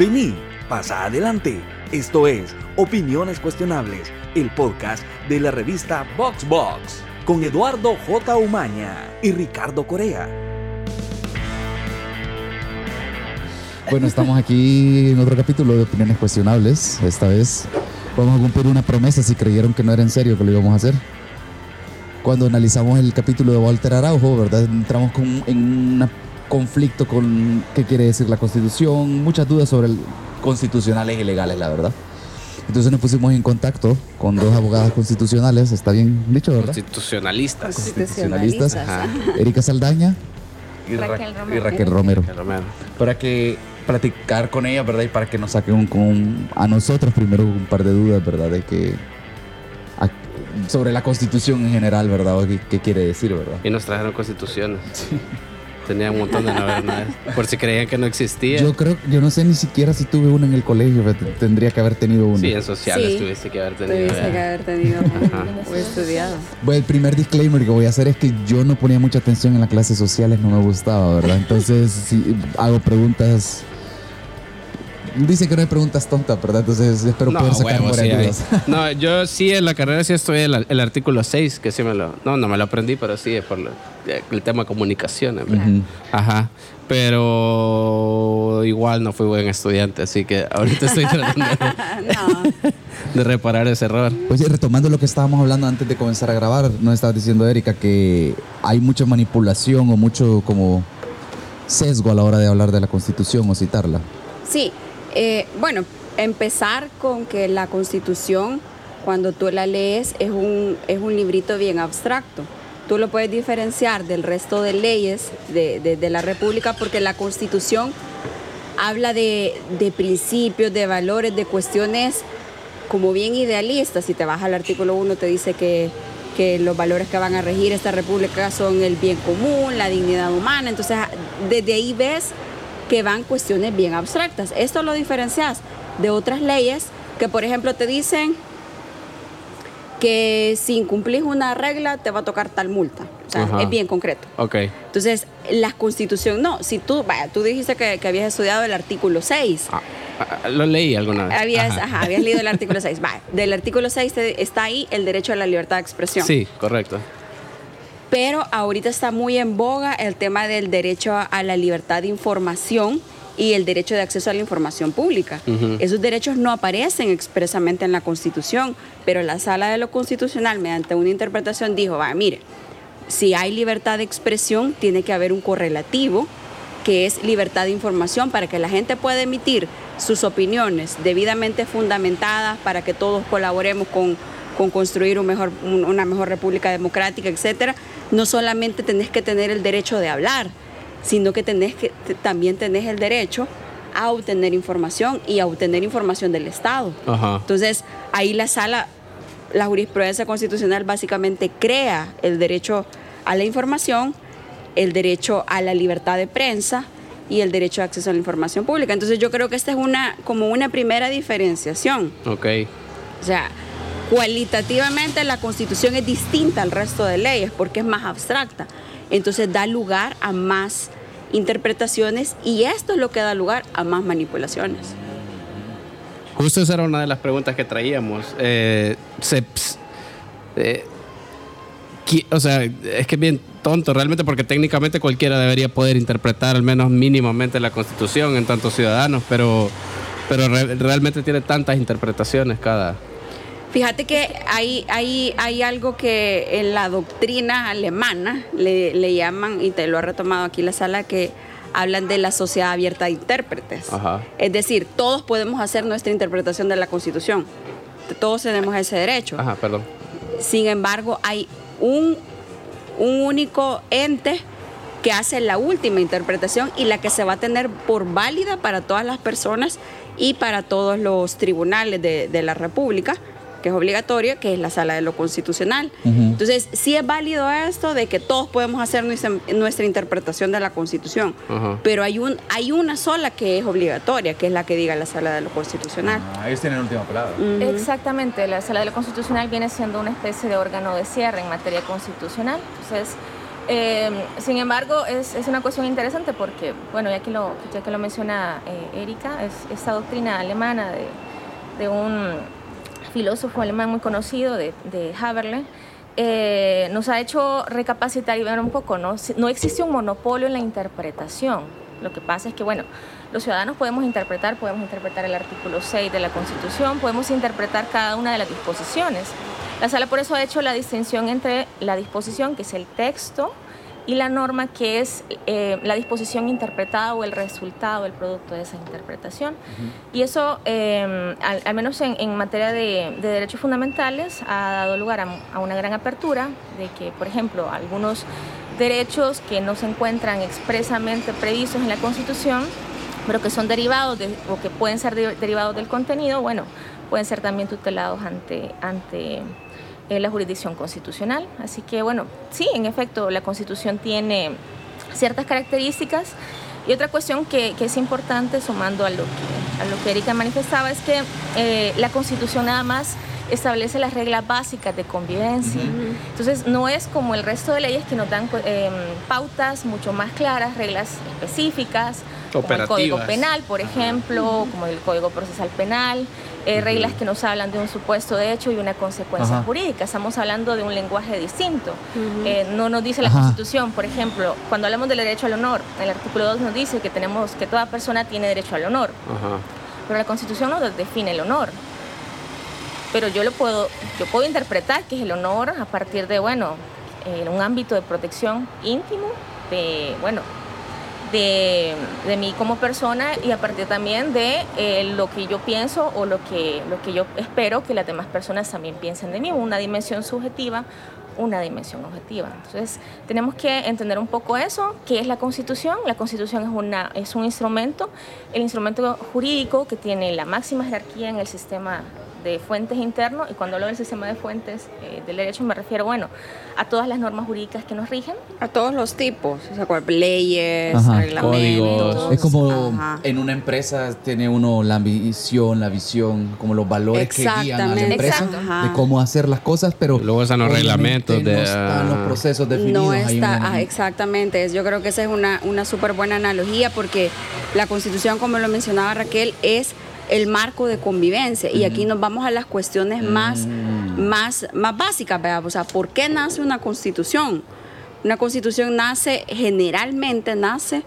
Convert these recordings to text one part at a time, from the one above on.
Vení, pasa adelante. Esto es Opiniones Cuestionables, el podcast de la revista VoxBox, Box, con Eduardo J. Umaña y Ricardo Corea. Bueno, estamos aquí en otro capítulo de Opiniones Cuestionables. Esta vez vamos a cumplir una promesa si creyeron que no era en serio que lo íbamos a hacer. Cuando analizamos el capítulo de Walter Araujo, ¿verdad? Entramos con, en un conflicto con qué quiere decir la Constitución, muchas dudas sobre el constitucionales y legales, la verdad. Entonces nos pusimos en contacto con dos abogadas constitucionales, está bien dicho, ¿verdad? Constitucionalistas. Constitucionalistas. Erika Saldaña y Raquel Romero. Y Raquel Romero. Para que platicar con ella, ¿verdad? Y para que nos saquen un, a nosotros primero un par de dudas, ¿verdad? De que sobre la constitución en general, ¿verdad? ¿Qué, quiere decir, verdad? Y nos trajeron constituciones. Sí. Tenía un montón de nada. Por si creían que no existía. Yo creo, yo no sé ni siquiera si tuve una en el colegio, tendría que haber tenido una. Sí, en sociales tuviste que haber tenido. Tuviste que haber tenido o estudiado. Bueno, el primer disclaimer que voy a hacer es que yo no ponía mucha atención en las clases sociales, no me gustaba, ¿verdad? Entonces, si hago preguntas Dice que no hay preguntas tontas, ¿verdad? Entonces espero poder sacar dudas. No, yo sí en la carrera sí estoy el, el, artículo 6, que sí me lo... No, no me lo aprendí, pero sí es por el tema de comunicación. Ajá. Pero igual no fui buen estudiante, así que ahorita estoy tratando de, reparar ese error. Pues retomando lo que estábamos hablando antes de comenzar a grabar, nos estaba diciendo Erika que hay mucha manipulación o mucho como sesgo a la hora de hablar de la Constitución o citarla. Sí, eh, bueno, empezar con que la constitución, cuando tú la lees, es un, es un librito bien abstracto. Tú lo puedes diferenciar del resto de leyes de, la República porque la constitución habla de, principios, de valores, de cuestiones como bien idealistas. Si te vas al artículo 1 te dice que, que los valores que van a regir esta república son el bien común, la dignidad humana. Entonces, desde ahí ves que van cuestiones bien abstractas. Esto lo diferencias de otras leyes que, por ejemplo, te dicen que si incumplís una regla te va a tocar tal multa. O sea, es bien concreto. Ok. Entonces, la constitución, no. Si tú, vaya, tú dijiste que, habías estudiado el artículo 6. Ah, ah, lo leí alguna vez. Habías, ajá. habías leído el artículo 6. Vaya, del artículo 6 está ahí el derecho a la libertad de expresión. Sí, correcto pero ahorita está muy en boga el tema del derecho a la libertad de información y el derecho de acceso a la información pública. Esos derechos no aparecen expresamente en la Constitución, pero la Sala de lo Constitucional, mediante una interpretación, dijo, va, mire, si hay libertad de expresión, tiene que haber un correlativo, que es libertad de información, para que la gente pueda emitir sus opiniones debidamente fundamentadas, para que todos colaboremos con, con construir un mejor, una mejor república democrática, etcétera no solamente tenés que tener el derecho de hablar, sino que, tenés que también tenés el derecho a obtener información y a obtener información del Estado. Entonces, ahí la sala, la jurisprudencia constitucional básicamente crea el derecho a la información, el derecho a la libertad de prensa y el derecho de acceso a la información pública. Entonces, yo creo que esta es una como una primera diferenciación. Ok. O sea, Cualitativamente la constitución es distinta al resto de leyes porque es más abstracta. Entonces da lugar a más interpretaciones y esto es lo que da lugar a más manipulaciones. Justo esa era una de las preguntas que traíamos. Eh, eh, o sea, es que es bien tonto realmente porque técnicamente cualquiera debería poder interpretar al menos mínimamente la constitución en tantos ciudadanos, pero, pero realmente tiene tantas interpretaciones cada, Fíjate que hay, hay, hay algo que en la doctrina alemana le, llaman, y te lo ha retomado aquí la sala, que hablan de la sociedad abierta de intérpretes. Es decir, todos podemos hacer nuestra interpretación de la Constitución. Todos tenemos ese derecho. Ajá, perdón. Sin embargo, hay un, un único ente que hace la última interpretación y la que se va a tener por válida para todas las personas y para todos los tribunales de, de la República que es obligatoria, que es la sala de lo constitucional. Entonces, sí es válido esto de que todos podemos hacer nuestra, interpretación de la constitución, pero hay, un, hay una sola que es obligatoria, que es la que diga la sala de lo constitucional. Ah, ellos tienen última palabra. Exactamente, la sala de lo constitucional viene siendo una especie de órgano de cierre en materia constitucional. Entonces, Eh, sin embargo, es, es, una cuestión interesante porque, bueno, ya que lo, ya que lo menciona eh, Erika, es esta doctrina alemana de, de, un filósofo alemán muy conocido, de, de eh, nos ha hecho recapacitar y ver un poco, ¿no? No existe un monopolio en la interpretación. Lo que pasa es que, bueno, los ciudadanos podemos interpretar, podemos interpretar el artículo 6 de la Constitución, podemos interpretar cada una de las disposiciones. La sala por eso ha hecho la distinción entre la disposición, que es el texto, y la norma, que es eh, la disposición interpretada o el resultado, el producto de esa interpretación. Y eso, eh, al, menos en, en materia de, de, derechos fundamentales, ha dado lugar a, a, una gran apertura de que, por ejemplo, algunos derechos que no se encuentran expresamente previstos en la Constitución, pero que son derivados de, o que pueden ser de, derivados del contenido, bueno, pueden ser también tutelados ante, ante eh, la jurisdicción constitucional. Así que, bueno, sí, en efecto, la Constitución tiene ciertas características. Y otra cuestión que, que es importante, sumando a lo que, a lo que Erika manifestaba, es que eh, la Constitución nada más establece las reglas básicas de convivencia. Uh -huh. Entonces, no es como el resto de leyes que nos dan eh, pautas mucho más claras, reglas específicas, como el Código Penal, por ejemplo, como el Código Procesal Penal, eh, reglas que nos hablan de un supuesto de hecho y una consecuencia Ajá. jurídica. Estamos hablando de un lenguaje distinto. Uh -huh. eh, no nos dice la Ajá. Constitución, por ejemplo, cuando hablamos del derecho al honor, el artículo 2 nos dice que tenemos que toda persona tiene derecho al honor. Ajá. Pero la Constitución no define el honor pero yo lo puedo, yo puedo interpretar que es el honor a partir de, bueno, eh, un ámbito de protección íntimo, de, bueno, de, de, mí como persona y a partir también de eh, lo que yo pienso o lo que, lo que yo espero que las demás personas también piensen de mí, una dimensión subjetiva, una dimensión objetiva. Entonces, tenemos que entender un poco eso, qué es la Constitución. La Constitución es, una, es un instrumento, el instrumento jurídico que tiene la máxima jerarquía en el sistema de fuentes internos, y cuando hablo del sistema de fuentes eh, del derecho me refiero, bueno, a todas las normas jurídicas que nos rigen. A todos los tipos, o sea, leyes, Ajá, reglamentos. Es como Ajá. en una empresa tiene uno la ambición, la visión, como los valores que guían a la empresa de cómo hacer las cosas, pero luego están los reglamentos de no están los procesos definidos. No está, una... ah, exactamente, yo creo que esa es una, una súper buena analogía porque la constitución, como lo mencionaba Raquel, es el marco de convivencia. Y aquí nos vamos a las cuestiones más, más, más básicas, ¿verdad? O sea, ¿por qué nace una constitución? Una constitución nace, generalmente nace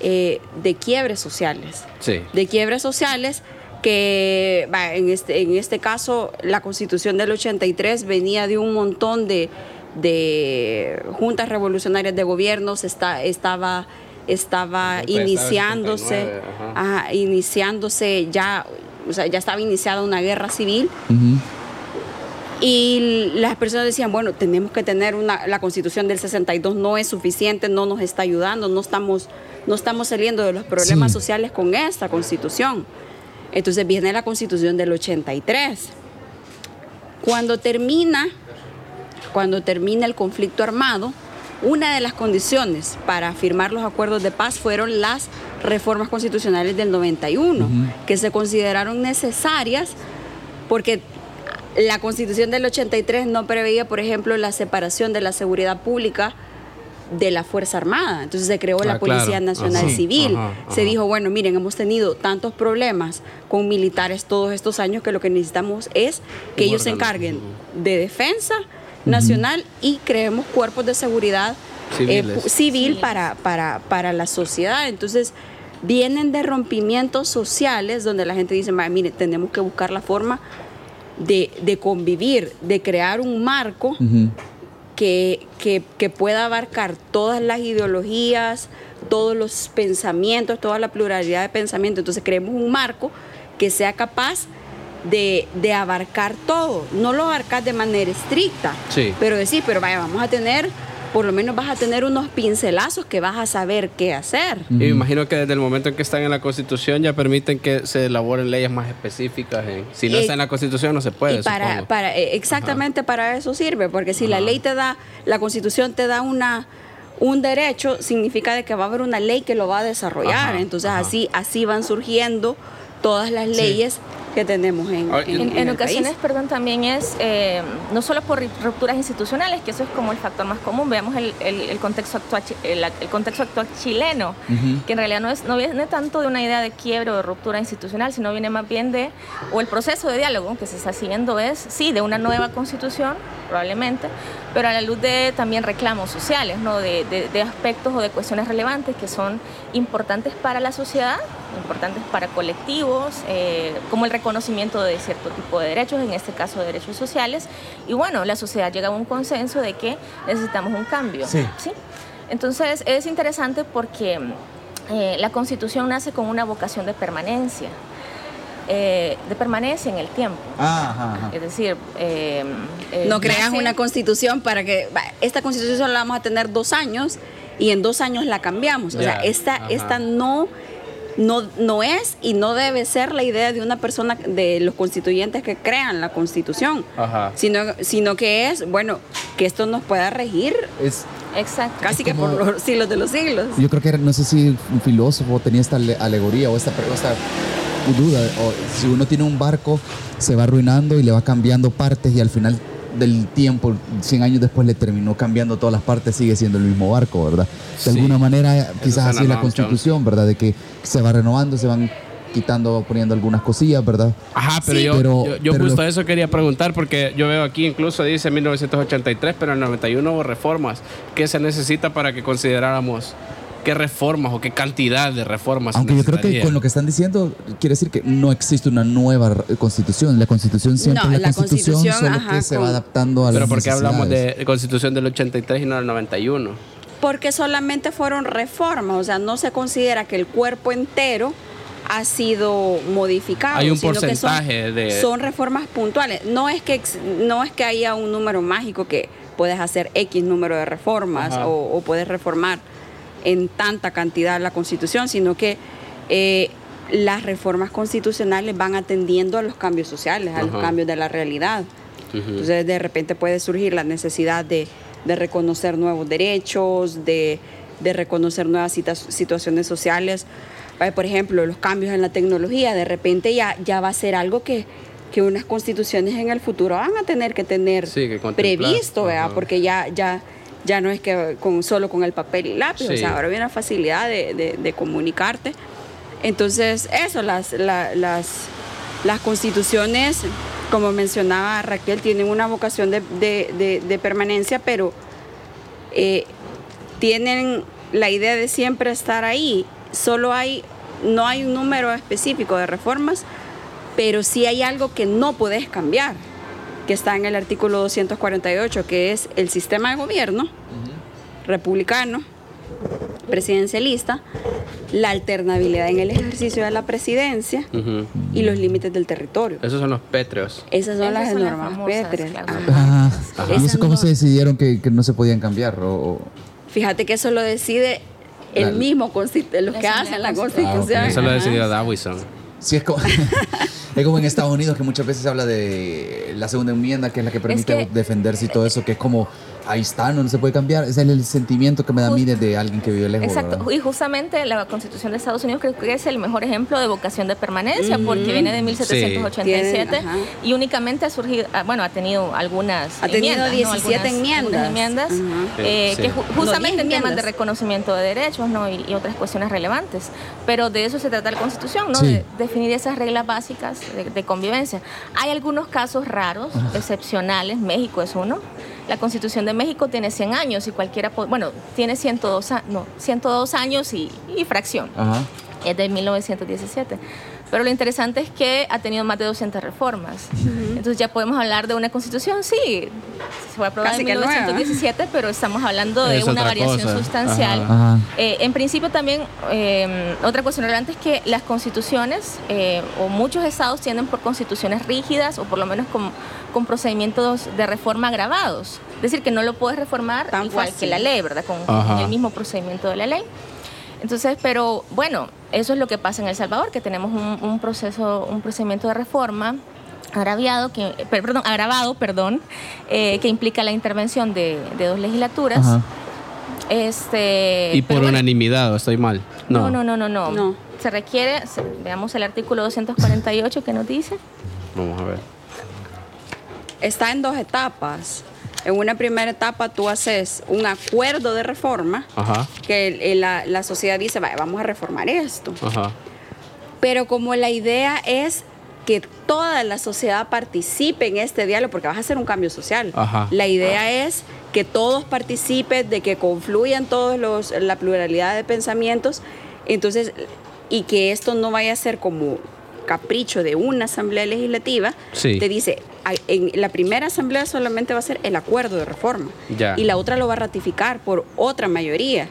eh, de quiebres sociales. Sí. De quiebres sociales que en, este, en este caso la constitución del 83 venía de un montón de, de juntas revolucionarias de gobiernos, está, estaba estaba iniciándose, ajá, iniciándose ya, o sea, ya estaba iniciada una guerra civil. Uh -huh. Y las personas decían, bueno, tenemos que tener una, la constitución del 62 no es suficiente, no nos está ayudando, no estamos, no estamos saliendo de los problemas sí. sociales con esta constitución. Entonces viene la constitución del 83. Cuando termina, cuando termina el conflicto armado, una de las condiciones para firmar los acuerdos de paz fueron las reformas constitucionales del 91, uh -huh. que se consideraron necesarias porque la constitución del 83 no preveía, por ejemplo, la separación de la seguridad pública de la Fuerza Armada. Entonces se creó ah, la Policía claro. Nacional ajá, Civil. Ajá, ajá. Se dijo, bueno, miren, hemos tenido tantos problemas con militares todos estos años que lo que necesitamos es que ellos se encarguen de defensa nacional uh -huh. y creemos cuerpos de seguridad eh, civil para, para, para la sociedad. Entonces, vienen de rompimientos sociales donde la gente dice, mire, tenemos que buscar la forma de, de convivir, de crear un marco uh -huh. que, que, que, pueda abarcar todas las ideologías, todos los pensamientos, toda la pluralidad de pensamientos. Entonces, creemos un marco que sea capaz de, de, abarcar todo, no lo abarcar de manera estricta, sí. pero decir, pero vaya, vamos a tener, por lo menos vas a tener unos pincelazos que vas a saber qué hacer. Y me imagino que desde el momento en que están en la Constitución ya permiten que se elaboren leyes más específicas. En, si no eh, está en la Constitución no se puede. Para, para, eh, exactamente Ajá. para eso sirve, porque si Ajá. la ley te da, la Constitución te da una un derecho significa de que va a haber una ley que lo va a desarrollar. Ajá, Entonces así así van surgiendo todas las leyes que tenemos en, Ah, en- En, en en el ocasiones, país. perdón, también es eh, no solo por rupturas institucionales, que eso es como el factor más común. Veamos el, el- el contexto actual, el, el contexto actual chileno, que en realidad no, es, no viene tanto de una idea de quiebre o de ruptura institucional, sino viene más bien de, o el proceso de diálogo que se está siguiendo es, sí, de una nueva constitución, probablemente, pero a la luz de también reclamos sociales, ¿no? de, de- de aspectos o de cuestiones relevantes que son importantes para la sociedad, importantes para colectivos, eh, como el reconocimiento de cierto tipo de derechos, en este caso de derechos sociales. Y bueno, la sociedad llega a un consenso de que necesitamos un cambio. Sí. Entonces es interesante porque eh, la constitución nace con una vocación de permanencia, eh, de permanencia en el tiempo. Ajá, ajá. Es decir, eh, eh, no creas nace- una constitución para que esta constitución solo la vamos a tener dos años y en dos años la cambiamos. O sea, esta, ajá. esta no, no, no es y no debe ser la idea de una persona, de los constituyentes que crean la constitución, Ajá. sino, sino que es, bueno, que esto nos pueda regir Es, Exacto. casi que como- por los siglos de los siglos. yo creo que era- no sé si un filósofo tenía esta ale- alegoría o esta, o esta duda. O si uno tiene un barco, se va arruinando y le va cambiando partes y al final del tiempo, 100 años después, le terminó cambiando todas las partes, sigue siendo el mismo barco, ¿verdad? De Sí. alguna manera, quizás así es la constitución, ¿verdad? De que se va renovando, se van quitando, poniendo algunas cosillas, ¿verdad? Ajá, pero Sí, yo, pero- yo, yo pero justo lo- eso quería preguntar porque yo veo aquí incluso dice 1983, pero en el 91 hubo reformas. ¿Qué se necesita para que consideráramos qué reformas o qué cantidad de reformas? se Aunque yo creo que con lo que están diciendo, quiere decir que no existe una nueva r- constitución. La constitución siempre No, es la, la constitución, constitución, solo que se va adaptando a Pero las ¿por qué hablamos de constitución del 83 y no del 91? Porque solamente fueron reformas, o sea, no se considera que el cuerpo entero ha sido modificado. Hay un sino que son- porcentaje de- Son reformas puntuales. No es que ex- no es que haya un número mágico que puedes hacer X número de reformas o puedes reformar en tanta cantidad la Constitución, sino que eh, las reformas constitucionales van atendiendo a los cambios sociales, a los cambios de la realidad. Entonces de repente puede surgir la necesidad de, de reconocer nuevos derechos, de, de reconocer nuevas situaciones sociales. Eh, Por ejemplo, los cambios en la tecnología, de repente ya, ya va a ser algo que, que unas constituciones en el futuro van a tener que tener Sí, que contemplar. previsto, ¿verdad? Porque ya, ya, ya no es que con, solo con el papel y lápiz, o sea, ahora viene la facilidad de, de- de comunicarte. Entonces, eso, las, la- las, las constituciones, como mencionaba Raquel, tienen una vocación de, de- de- de permanencia, pero eh, tienen la idea de siempre estar ahí. Solo hay, no hay un número específico de reformas, pero sí hay algo que no puedes cambiar, que está en el artículo 248, que es el sistema de gobierno republicano, presidencialista, la alternabilidad en el ejercicio de la presidencia y los límites del territorio. Esos son los pétreos. Esas son Esas las son las normas sé cómo no- se decidieron que, que no se podían cambiar. O, Fíjate que eso lo decide el La- mismo los La que hacen la Constitucional. constitución. Ah. Eso lo decidió Dawison. Sí, es como, es como en Estados Unidos que muchas veces se habla de la segunda enmienda, que es la que permite que- defenderse y todo eso, que es como, ahí está, no, se puede cambiar. Ese es el sentimiento que me da a mí desde alguien que vive lejos. Exacto, ¿verdad? y justamente la Constitución de Estados Unidos creo que es el mejor ejemplo de vocación de permanencia, porque viene de 1787 Tienen, ajá. y únicamente ha surgido, ah, bueno, ha tenido algunas Ha tenido enmiendas, ¿no? 17 Algunas- enmiendas. enmiendas, Ajá. eh, Sí. que ju- No, justamente 10 en temas de reconocimiento de derechos ¿no? y, y otras cuestiones relevantes, pero de eso se trata la Constitución, ¿no? Sí. de definir esas reglas básicas de, de convivencia. Hay algunos casos raros, excepcionales, México es uno. La Constitución de México tiene 100 años y cualquiera, bueno, tiene 102, a- no, 102 años y, y fracción. Ajá. Es de 1917. Pero lo interesante es que ha tenido más de 200 reformas. Entonces ya podemos hablar de una constitución, sí, se fue aprobada en que nueva. 1917, pero estamos hablando de Es una variación cosa. sustancial. Ajá. Ajá. Eh, en principio también, eh, otra cuestión relevante es que las constituciones eh, o muchos estados tienden por constituciones rígidas o por lo menos con, con procedimientos de reforma agravados. Es decir, que no lo puedes reformar Tan igual fácil. que la ley, ¿verdad? Con, con el mismo procedimiento de la ley. Entonces, pero bueno, eso es lo que pasa en El Salvador, que tenemos un, un proceso, un procedimiento de reforma agraviado, que, per- perdón, agravado, perdón, eh, que implica la intervención de, de dos legislaturas. Ajá. Este, Y por bueno, unanimidad, ¿o estoy mal? no, no, no, no, no. No. se requiere, se- veamos el artículo 248 que nos dice. Vamos a ver. Está en dos etapas. En una primera etapa tú haces un acuerdo de reforma Ajá, que la, la sociedad dice, vaya, vamos a reformar esto. ajá. Pero como la idea es que toda la sociedad participe en este diálogo, porque vas a hacer un cambio social. Ajá. La idea es que todos participen, de que confluyan todos los, la pluralidad de pensamientos, entonces, y que esto no vaya a ser como capricho de una asamblea legislativa, Sí. te dice, "Ay, en la primera asamblea solamente va a ser el acuerdo de reforma Ya. y la otra lo va a ratificar por otra mayoría,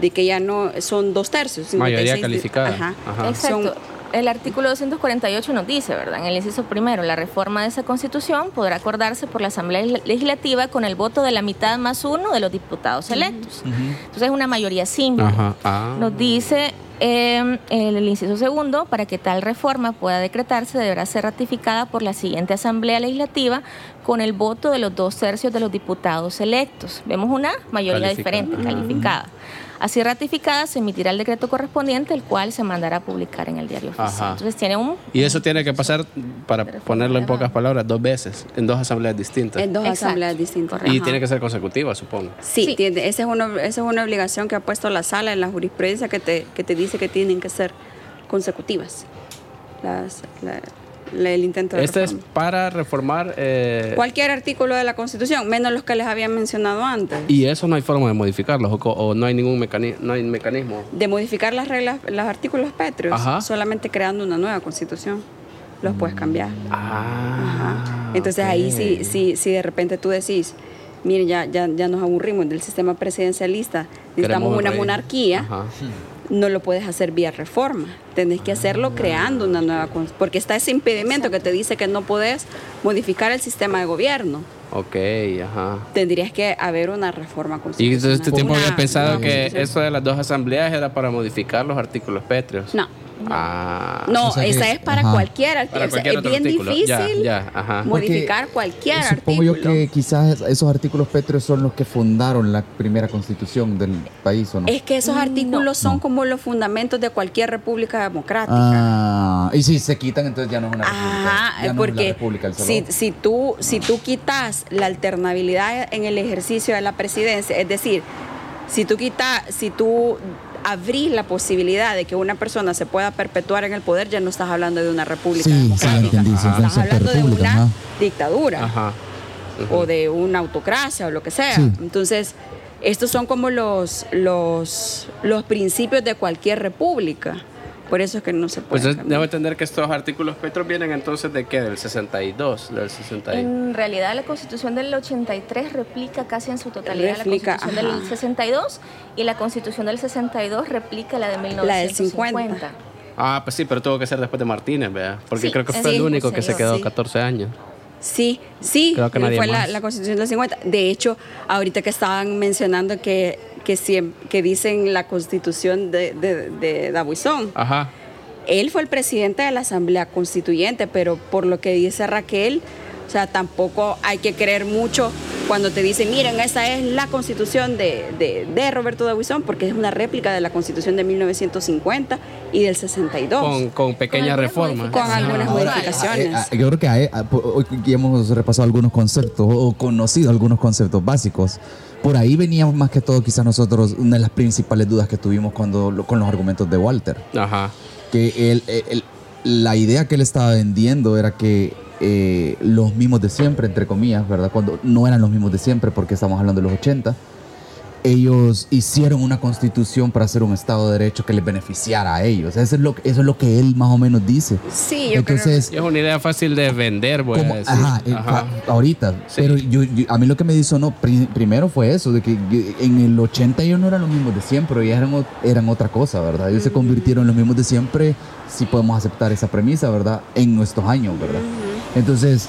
de que ya no son dos tercios. Mayoría 56 de- calificada. Ajá. Ajá. Exacto. Son- el artículo 248 nos dice, ¿verdad? En el inciso primero, la reforma de esa constitución podrá acordarse por la Asamblea Legislativa con el voto de la mitad más uno de los diputados electos. Entonces es una mayoría simple. Ajá. Ah. Nos dice eh, el, inciso segundo, para que tal reforma pueda decretarse, deberá ser ratificada por la siguiente Asamblea Legislativa con el voto de los dos tercios de los diputados electos. Vemos una mayoría Calificada. diferente, calificada. Así ratificada, se emitirá el decreto correspondiente, el cual se mandará a publicar en el diario oficial. Ajá. Entonces tiene un... Y eso tiene que pasar, para ponerlo en pocas palabras, dos veces, en dos asambleas distintas. En dos Exacto. asambleas distintas. Correcto. Y Ajá. tiene que ser consecutiva, supongo. Sí, Sí. tiene- esa, es una, esa es una obligación que ha puesto la sala en la jurisprudencia que te, que te dice que tienen que ser consecutivas. Las, la- la- el intento de Este es para reformar. eh, Cualquier artículo de la Constitución, menos los que les había mencionado antes. y eso no hay forma de modificarlos, o, no hay ningún mecanismo. No hay mecanismo. De modificar las reglas, los artículos pétreos, Ajá. solamente creando una nueva Constitución. Los puedes cambiar. Ah. Ajá. Entonces ahí sí, sí, sí de repente tú decís, miren, ya, ya, ya nos aburrimos del sistema presidencialista, necesitamos una monarquía. Ajá. No lo puedes hacer vía reforma. Tenés que hacerlo creando una nueva cons- porque está ese impedimento que te dice que no podés modificar el sistema de gobierno. Ok, ajá. Tendrías que haber una reforma Y constitucional. desde este tiempo Una- había pensado una que constitución. eso de las dos asambleas era para modificar los artículos pétreos. No. Ah. No, O sea que- esa es para ajá. cualquier artículo. Para O sea, cualquier es bien artículo. Difícil ya, ajá. modificar Porque cualquier Supongo artículo. yo que quizás esos artículos pétreos son los que fundaron la primera constitución del país, ¿o no? Es que esos artículos son No. como los fundamentos de cualquier república democrática. Ah, y si se quitan, entonces ya no es una república. Ajá, ya no es la porque república El si, si, tú, si tú quitas la alternabilidad en el ejercicio de la presidencia, es decir, si tú quitas, si tú abrís la posibilidad de que una persona se pueda perpetuar en el poder, ya no estás hablando de una república Sí, sí, democrática. sí, estás hablando de una ajá. dictadura Ajá. o de una autocracia o lo que sea. Sí. Entonces, estos son como los, los, los principios de cualquier república. Por eso es que no se puede. Pues debo entender que estos artículos petros vienen entonces de qué? Del 62, del 60. y- En realidad la constitución del 83 replica casi en su totalidad Replica, la constitución ajá. del 62 y la constitución del 62 replica la de La del 1950. Ah, pues sí, pero tuvo que ser después de Martínez, ¿vea? Porque Sí, creo que sí, fue el sí, único que se quedó sí. 14 años. Sí, sí, Creo que nadie fue la, más. la constitución del 50. De hecho, ahorita que estaban mencionando que, que, siem- que dicen la constitución de, de, de Dabuizón, Ajá. él fue el presidente de la Asamblea Constituyente, pero por lo que dice Raquel, o sea, tampoco hay que creer mucho cuando te dicen, miren, esa es la constitución de, de, de Roberto Dabuizón, porque es una réplica de la constitución de 1950 y del 62. Con, con pequeñas reformas. Con algunas modificaciones. Ah, eh, ah, yo creo que hay- hoy hemos repasado algunos conceptos o conocido algunos conceptos básicos. Por ahí veníamos más que todo quizás nosotros una de las principales dudas que tuvimos cuando con los argumentos de Walter. Ajá. que él, él- la idea que él estaba vendiendo era que eh, los mismos de siempre, entre comillas, ¿verdad? Cuando no eran los mismos de siempre, porque estamos hablando de los 80, ellos hicieron una constitución para hacer un Estado de Derecho que les beneficiara a ellos. Eso es lo, que- eso es lo que él más o menos dice. Sí, yo Entonces, Y es una idea fácil de vender, voy a como- decir. ajá, eh, Ajá. ahorita. Sí. Pero yo, yo- a mí lo que me disonó pri- primero fue eso, de que en el 80 ellos no eran los mismos de siempre, ellos eran, eran otra cosa, ¿verdad? Ellos se convirtieron en los mismos de siempre, si podemos aceptar esa premisa, ¿verdad? En nuestros años, ¿verdad? Entonces,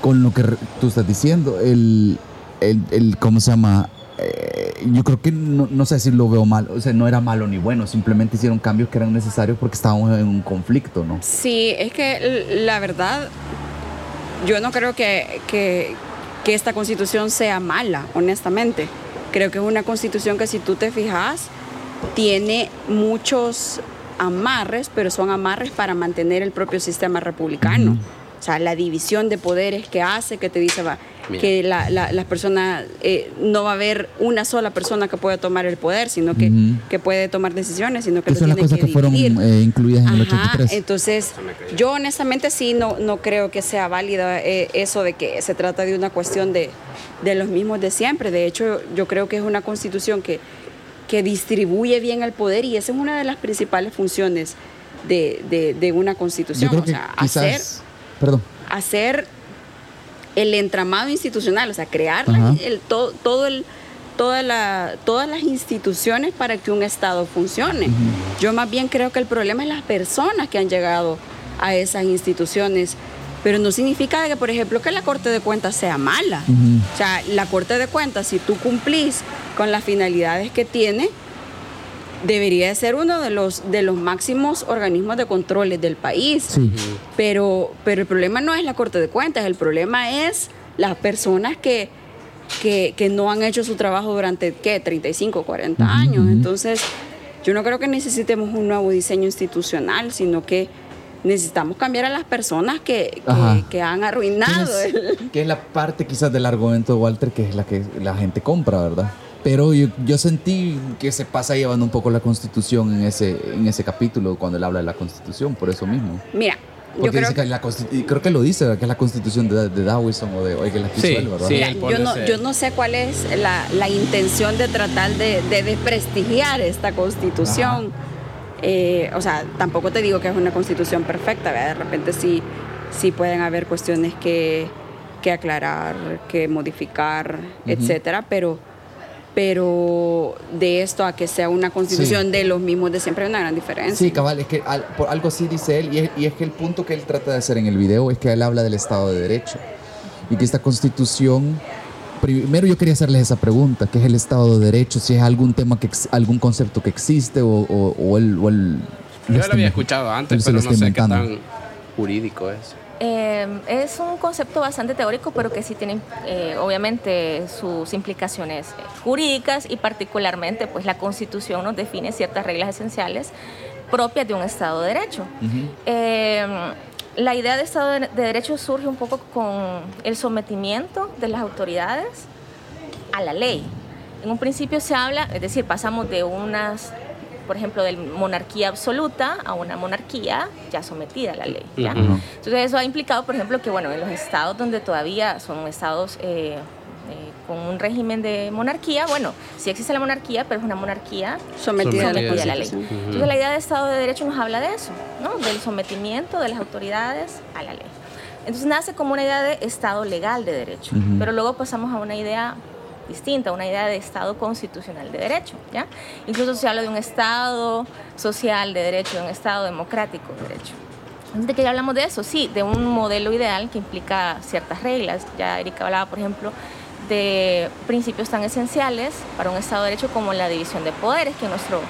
con lo que tú estás diciendo, el, el, el- ¿cómo se llama? Eh, yo creo que no, no sé si lo veo mal, o sea, no era malo ni bueno, simplemente hicieron cambios que eran necesarios porque estábamos en un conflicto, ¿no? Sí, es que la verdad, yo no creo que, que, que esta constitución sea mala, honestamente. Creo que es una constitución que si tú te fijas, tiene muchos amarres, pero son amarres para mantener el propio sistema republicano. O sea, la división de poderes que hace, que te dice va, Bien. que la, la, las personas, eh, no va a haber una sola persona que pueda tomar el poder, sino que, que puede tomar decisiones, sino que lo son las tiene cosas que, que fueron dividir. eh, incluidas en el Ajá, 83. entonces yo honestamente sí no, no creo que sea válida eh, eso de que se trata de una cuestión de, de los mismos de siempre. De hecho, yo creo que es una constitución que, que distribuye bien el poder y esa es una de las principales funciones de, de- de una Yo constitución. O sea, quizás... hacer, Perdón. hacer el entramado institucional, o sea, crear la- Ajá. el, todo, todo el, toda la, todas las instituciones para que un Estado funcione. Yo más bien creo que el problema es las personas que han llegado a esas instituciones, pero no significa que, por ejemplo, que la Corte de Cuentas sea mala. O sea, la Corte de Cuentas, si tú cumplís con las finalidades que tiene, debería de ser uno de los, de los máximos organismos de controles del país. Sí. Pero, pero el problema no es la Corte de Cuentas, el problema es las personas que, que, que no han hecho su trabajo durante, ¿qué? 35, 40 Ujú, años. Entonces, yo no creo que necesitemos un nuevo diseño institucional, sino que necesitamos cambiar a las personas que, que, que han arruinado. ¿Quién el- es- que es la parte quizás del argumento de Walter que es la que la gente compra, ¿verdad? Pero yo, yo sentí que se pasa llevando un poco la constitución en ese, en ese capítulo cuando él habla de la constitución, por eso mismo. Mira, yo Porque creo dice que la consti- y creo que lo dice, ¿verdad? que es la constitución de, de Dawson o de oye, que la Sí, él, ¿verdad? sí. Mira, yo, no, yo no sé cuál es la, la intención de tratar de, de desprestigiar esta constitución. Eh, o sea, tampoco te digo que es una constitución perfecta, ¿verdad? de repente sí, sí pueden haber cuestiones que, que aclarar, que modificar, etcétera, pero, pero de esto a que sea una constitución de los mismos de siempre hay una gran diferencia. Sí, cabal, es que al- por algo así dice él, y es, y es que el punto que él trata de hacer en el video es que él habla del Estado de Derecho y que esta constitución. Primero yo quería hacerles esa pregunta, ¿qué es el Estado de Derecho? Si es algún tema, que algún concepto que existe o, o, o él... O él Yo lo está- había escuchado antes, pero lo no sé qué tan jurídico es. Eh, es un concepto bastante teórico, pero que sí tiene eh, obviamente sus implicaciones jurídicas y particularmente pues la Constitución nos define ciertas reglas esenciales propias de un Estado de Derecho. Eh, la idea de Estado de Derecho surge un poco con el sometimiento de las autoridades a la ley. En un principio se habla, es decir, pasamos de unas, por ejemplo, de monarquía absoluta a una monarquía ya sometida a la ley. ¿ya? Ujú. Entonces eso ha implicado, por ejemplo, que bueno, en los estados donde todavía son estados eh, eh, con un régimen de monarquía, bueno, sí existe la monarquía, pero es una monarquía Sometida a la sometida a la ley. Constitución. Entonces la idea de Estado de Derecho nos habla de eso, ¿no? del sometimiento de las autoridades a la ley. Entonces nace como una idea de Estado legal de derecho, Ujú. pero luego pasamos a una idea distinta, una idea de Estado constitucional de derecho, ¿ya? Incluso se habla de un Estado social de derecho, de un Estado democrático de derecho. ¿de qué hablamos de eso? Sí, de un modelo ideal que implica ciertas reglas. Ya Erika hablaba, por ejemplo, de principios tan esenciales para un Estado de Derecho como la división de poderes, que nuestro,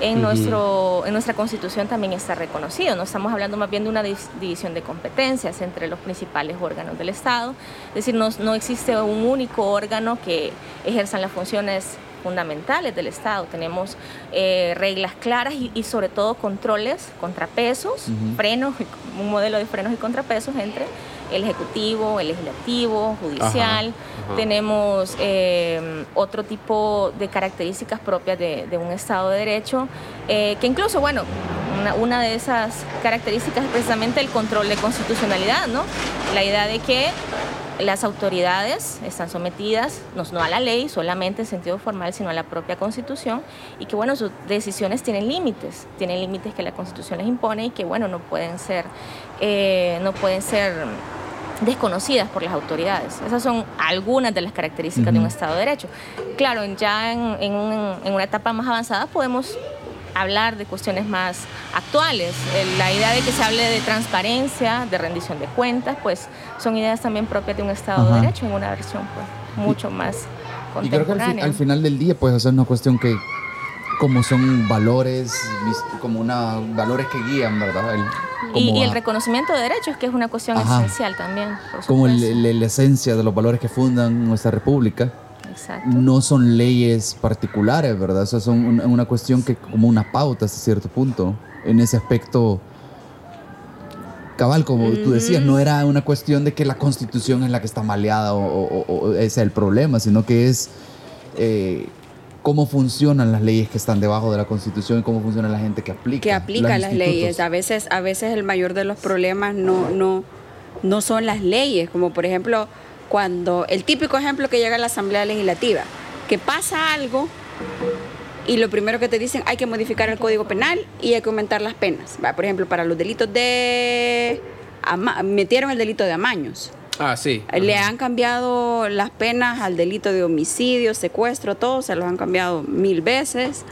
en, nuestro, en nuestra Constitución también está reconocido. No estamos hablando más bien de una división de competencias entre los principales órganos del Estado. Es decir, no, no existe un único órgano que ejerzan las funciones fundamentales del Estado. Tenemos eh, reglas claras y, y sobre todo controles, contrapesos, Ujú. frenos, un modelo de frenos y contrapesos entre el Ejecutivo, el Legislativo, Judicial. ajá. Tenemos eh, otro tipo de características propias de, de un Estado de Derecho, eh, que incluso, bueno, una, una de esas características es precisamente el control de constitucionalidad, ¿no? La idea de que las autoridades están sometidas no, no a la ley solamente en sentido formal, sino a la propia Constitución y que bueno, sus decisiones tienen límites, tienen límites que la Constitución les impone y que bueno, no pueden ser, eh, no pueden ser desconocidas por las autoridades. Esas son algunas de las características de un. Estado de Derecho. Claro, ya en, en un- en una etapa más avanzada podemos hablar de cuestiones más actuales. La idea de que se hable de transparencia, de rendición de cuentas, pues son ideas también propias de un Estado Ajá. de Derecho en una versión pues, mucho más Y creo que al, contemporánea. al final del día, pues, es una cuestión que, como son valores, como una, valores que guían, ¿verdad? El- y, y el reconocimiento de derechos, que es una cuestión Ajá. esencial también. por como el- supuesto. el- la esencia de los valores que fundan nuestra república. Exacto. No son leyes particulares, ¿verdad? O sea, son una, una cuestión que como una pauta hasta cierto punto. en ese aspecto cabal, como tú decías, no era una cuestión de que la constitución es la que está maleada o, o- o- o ese es el problema, sino que es eh, cómo funcionan las leyes que están debajo de la constitución y cómo funciona la gente que aplica. que aplica las institutos. leyes. A veces, a veces el mayor de los problemas no, no, no son las leyes, como por ejemplo cuando el típico ejemplo que llega a la Asamblea Legislativa, que pasa algo y lo primero que te dicen hay que modificar el Código Penal y hay que aumentar las penas. Va, Por ejemplo, para los delitos de... ama- metieron el delito de amaños. Ah, sí. Le han cambiado las penas al delito de homicidio, secuestro, todo, se los han cambiado mil veces.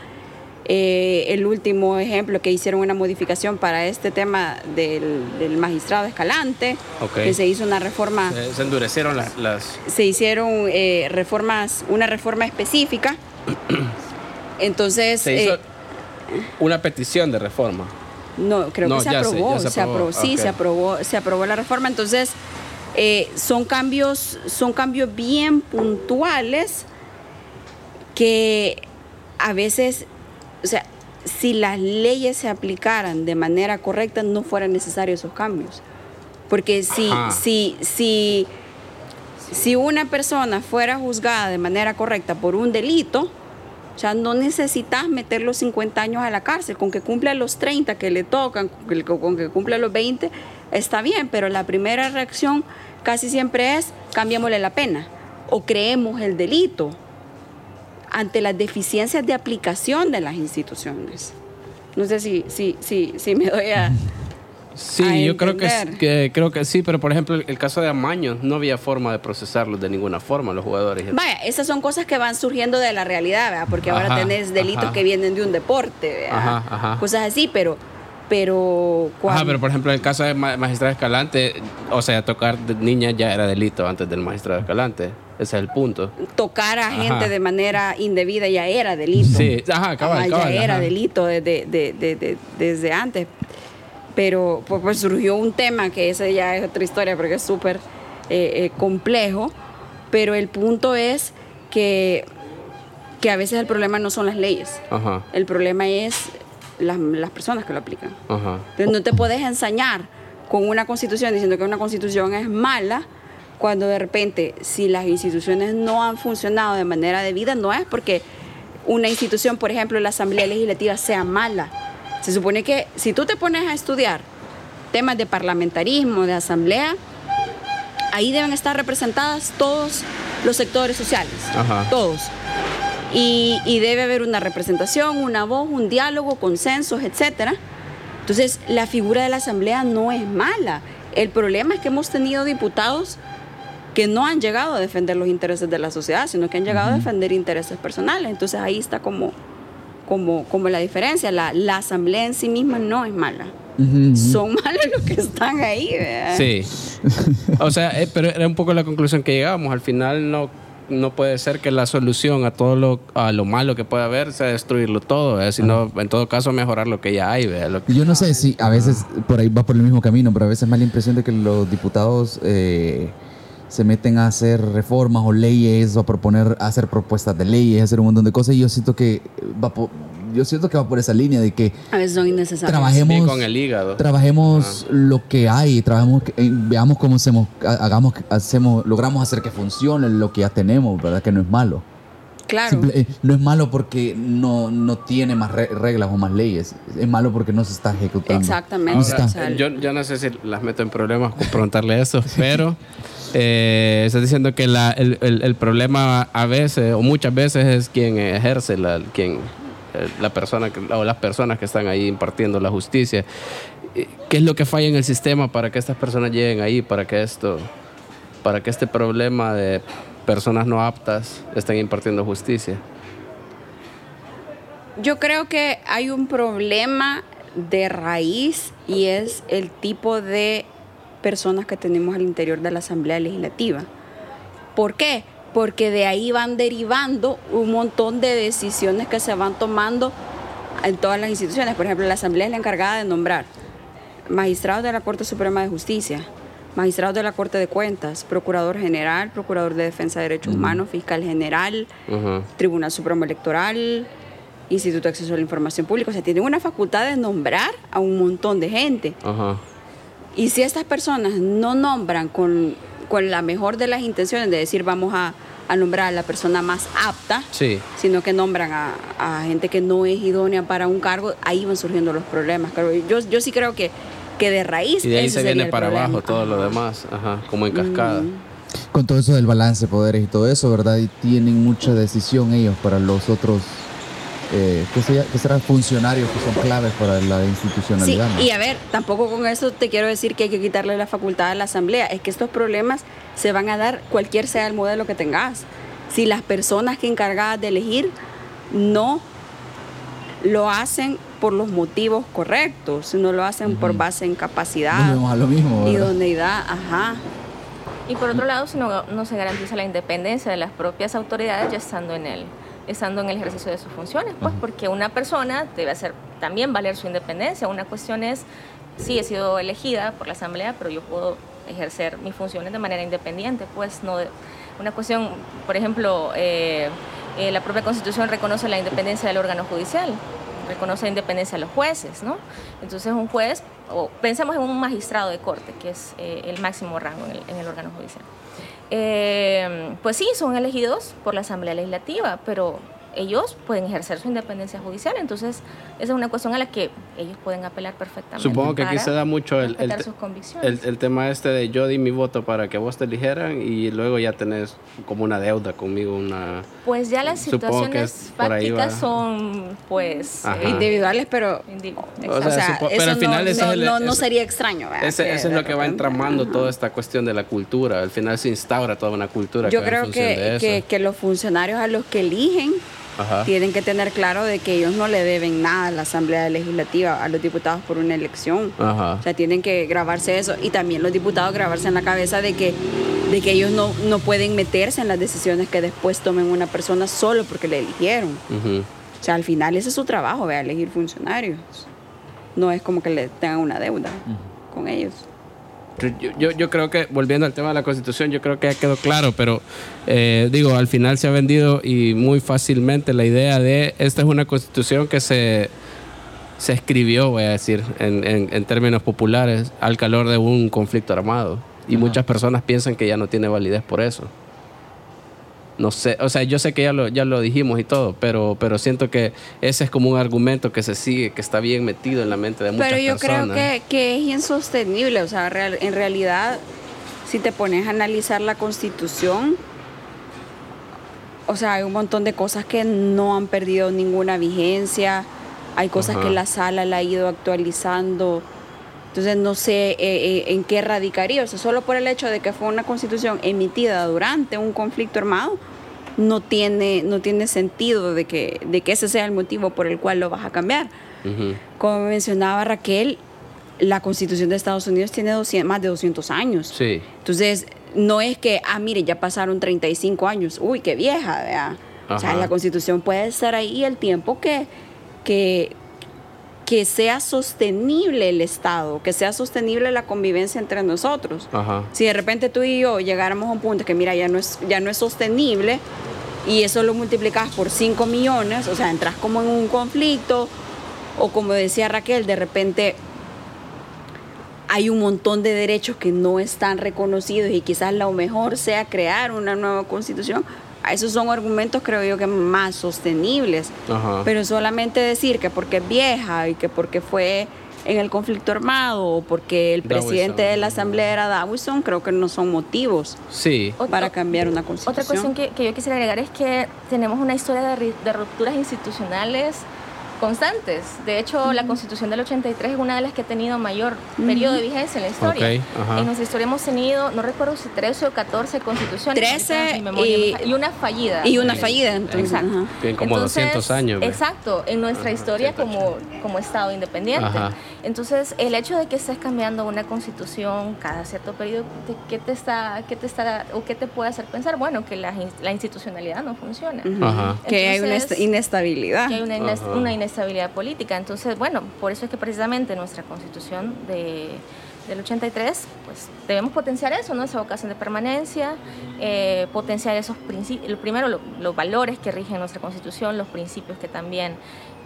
Eh, el último ejemplo que hicieron una modificación para este tema del, del magistrado Escalante, Ok. que se hizo una reforma, Se, se endurecieron las, las- se hicieron eh, reformas, una reforma específica. Entonces, Se hizo eh, una petición de reforma. no, creo No, que se aprobó, se sí, se aprobó, se aprobó la reforma. Entonces, son cambios, son cambios bien puntuales que a veces, o sea, si las leyes se aplicaran de manera correcta, no fueran necesarios esos cambios. Porque si, Ajá. si, si, si una persona fuera juzgada de manera correcta por un delito, o sea, no necesitas meter los 50 años a la cárcel, con que cumpla los 30 que le tocan, con que cumpla los 20, está bien, pero la primera reacción casi siempre es cambiémosle la pena o creemos el delito ante las deficiencias de aplicación de las instituciones. No sé si, si, si, si me doy a... Sí, a yo creo que, que creo que sí, pero por ejemplo el, el caso de Amaños no había forma de procesarlos de ninguna forma los jugadores. Vaya, esas son cosas que van surgiendo de la realidad, ¿verdad? Porque ahora Ajá, tenés delitos ajá. que vienen de un deporte, ¿verdad? Ajá, ajá. Cosas así, pero... Pero Ajá, cuando... pero por ejemplo el caso de Ma- magistrado Escalante, o sea, tocar de niña ya era delito antes del magistrado Escalante. Ese es el punto. tocar a Ajá. gente de manera indebida ya era delito. Sí, ajá, cabal, Ajá, cabal, ya era delito desde, de- de- de- desde antes. Pero pues, pues, surgió un tema que ese ya es otra historia porque es súper eh, eh, complejo. Pero el punto es que, que a veces el problema no son las leyes. Ajá, El problema es las, las personas que lo aplican. ajá. Entonces no te puedes ensañar con una constitución diciendo que una constitución es mala cuando de repente si las instituciones no han funcionado de manera debida no es porque una institución, por ejemplo, la Asamblea Legislativa sea mala. Se supone que si tú te pones a estudiar temas de parlamentarismo, de asamblea, ahí deben estar representadas todos los sectores sociales, Ajá. todos. Y, y debe haber una representación, una voz, un diálogo, consensos, etcétera. Entonces, la figura de la asamblea no es mala. El problema es que hemos tenido diputados que no han llegado a defender los intereses de la sociedad, sino que han llegado a defender intereses personales. Entonces ahí está como, como, como la diferencia. La, la asamblea en sí misma no es mala. Son malos los que están ahí. ¿verdad? Sí. O sea, eh, pero era un poco la conclusión que llegábamos. Al final no, no puede ser que la solución a todo lo, a lo malo que puede haber sea destruirlo todo, ¿verdad? sino en todo caso mejorar lo que ya hay. Lo que- Yo no sé si a veces por ahí va por el mismo camino, pero a veces me da la impresión de que los diputados eh, se meten a hacer reformas o leyes o a proponer, a hacer propuestas de leyes, a hacer un montón de cosas y yo siento que va por, yo siento que va por esa línea de que A veces son innecesarios. trabajemos Bien con el hígado. trabajemos lo que hay, trabajemos, eh, veamos cómo hacemos, ha- hagamos, hacemos, logramos hacer que funcione lo que ya tenemos, ¿verdad? Que no es malo. Claro. Simple- eh, no es malo porque no, no tiene más re- reglas o más leyes. Es malo porque no se está ejecutando. Exactamente. No se está. Yo, yo no sé si las meto en problemas con preguntarle eso, pero eh, estás diciendo que el, el- problema a veces o muchas veces es quien ejerce la, quien, eh, la persona o las personas que están ahí impartiendo la justicia. Eh, ¿Qué es lo que falla en el sistema para que estas personas lleguen ahí, para que esto, para que este problema de personas no aptas estén impartiendo justicia? Yo creo que hay un problema de raíz y es el tipo de personas que tenemos al interior de la Asamblea Legislativa. ¿Por qué? Porque de ahí van derivando un montón de decisiones que se van tomando en todas las instituciones. Por ejemplo, la Asamblea es la encargada de nombrar magistrados de la Corte Suprema de Justicia, magistrados de la Corte de Cuentas, procurador general, procurador de defensa de derechos humanos, fiscal general. Tribunal Supremo Electoral, Instituto de Acceso a la Información Pública. O sea, tienen una facultad de nombrar a un montón de gente. Ajá. Y si estas personas no nombran con, con la mejor de las intenciones de decir vamos a, a nombrar a la persona más apta, Sí. sino que nombran a, a gente que no es idónea para un cargo, ahí van surgiendo los problemas. Claro, Yo, yo sí creo que, que de raíz... Y de ahí se viene para problema. abajo todo lo demás. Ajá. Como en cascada. Con todo eso del balance de poderes y todo eso, ¿verdad? Y tienen mucha decisión ellos para los otros, eh, ¿qué, sería- qué serán funcionarios que son claves para la Sí, institucionalidad? ¿no? y a ver, tampoco con eso te quiero decir que hay que quitarle la facultad a la asamblea. Es que estos problemas se van a dar cualquier sea el modelo que tengas. Si las personas que encargadas de elegir no lo hacen por los motivos correctos, sino lo hacen por base en capacidad, a lo mismo, ¿verdad? idoneidad, ajá. Y por otro lado, si no, no se garantiza la independencia de las propias autoridades ya estando en el, estando en el ejercicio de sus funciones, pues porque una persona debe hacer también valer su independencia. Una cuestión es, sí, he sido elegida por la Asamblea, pero yo puedo ejercer mis funciones de manera independiente, pues no de- una cuestión, por ejemplo, eh, eh, la propia Constitución reconoce la independencia del órgano judicial, reconoce la independencia de los jueces, ¿no? Entonces un juez, o pensemos en un magistrado de corte, que es eh, el máximo rango en el, en el órgano judicial. Eh, pues sí, son elegidos por la Asamblea Legislativa, pero ellos pueden ejercer su independencia judicial, entonces esa es una cuestión a la que ellos pueden apelar perfectamente. Supongo que aquí se da mucho el, el, sus el- el tema este de yo di mi voto para que vos te eligieran y luego ya tenés como una deuda conmigo, una... Pues ya las situaciones prácticas son, pues, Ajá. Individuales, pero... O sea, eso pero al final no, ese no- no- sería extraño. ¿verdad? Ese, Que ese es lo que va entramando toda esta cuestión de la cultura. Al final se instaura toda una cultura Yo que creo que, eso. que, que los funcionarios a los que eligen Ajá. tienen que tener claro de que ellos no le deben nada a la Asamblea Legislativa, a los diputados por una elección. Ajá. O sea, tienen que grabarse eso y también los diputados grabarse en la cabeza de que, de que ellos no, no pueden meterse en las decisiones que después tomen una persona solo porque le eligieron. O sea, al final ese es su trabajo, vea, elegir funcionarios. No es como que le tengan una deuda con ellos. Yo, yo, yo creo que, volviendo al tema de la constitución, yo creo que ya quedó claro, pero eh, digo, al final se ha vendido y muy fácilmente la idea de esta es una constitución que se, se escribió, voy a decir, en, en- en términos populares, al calor de un conflicto armado. Y muchas personas piensan que ya no tiene validez por eso. No sé, o sea, yo sé que ya lo, ya lo dijimos y todo, pero, pero siento que ese es como un argumento que se sigue, que está bien metido en la mente de muchas Pero yo personas. creo que, que es insostenible, o sea, real- en realidad, si te pones a analizar la constitución, o sea, hay un montón de cosas que no han perdido ninguna vigencia, hay cosas Ajá. que la sala la ha ido actualizando, entonces no sé eh, eh, en qué radicaría, o sea, solo por el hecho de que fue una constitución emitida durante un conflicto armado, no tiene, no tiene sentido de que, de que ese sea el motivo por el cual lo vas a cambiar. Como mencionaba Raquel, la constitución de Estados Unidos tiene 200 más de 200 años. Sí. Entonces, no es que, ah, mire, ya pasaron 35 años, uy, qué vieja. O sea, la constitución puede estar ahí el tiempo que, que, que sea sostenible el Estado, que sea sostenible la convivencia entre nosotros. Ajá. Si de repente tú y yo llegáramos a un punto que, mira, ya no es, ya no es sostenible y eso lo multiplicas por 5 millones, o sea, entras como en un conflicto o como decía Raquel, de repente hay un montón de derechos que no están reconocidos y quizás lo mejor sea crear una nueva constitución. Esos son argumentos, creo yo, que más sostenibles. Ajá. Pero solamente decir que porque es vieja y que porque fue en el conflicto armado o porque el presidente de la asamblea era Dawson, creo que no son motivos Sí. Para cambiar una Otra constitución. cuestión que, que yo quisiera agregar es que tenemos una historia de, ri- de rupturas institucionales constantes. De hecho, la Constitución del 83 es una de las que ha tenido mayor periodo de vigencia en la historia. Ok, ajá. En nuestra historia hemos tenido, no recuerdo si 13 o 14 constituciones. 13 ahorita mi memoria y- una fallida. y una fallida, entonces. Exacto. como 200 años, ¿ve? Exacto, en nuestra Ajá, historia 180. como, como Estado independiente. Ajá. Entonces, el hecho de que estés cambiando una constitución cada cierto periodo, te- ¿qué te está, qué te está, o qué te puede hacer pensar? Bueno, que la, in- la institucionalidad no funciona. Que hay una Entonces, est- inestabilidad. Que hay una, ines- Ajá. una inestabilidad política. Entonces, bueno, por eso es que precisamente nuestra constitución de, del 83, pues debemos potenciar eso, ¿no? Esa vocación de permanencia, eh, potenciar esos principios, primero los valores que rigen nuestra Constitución, los principios que también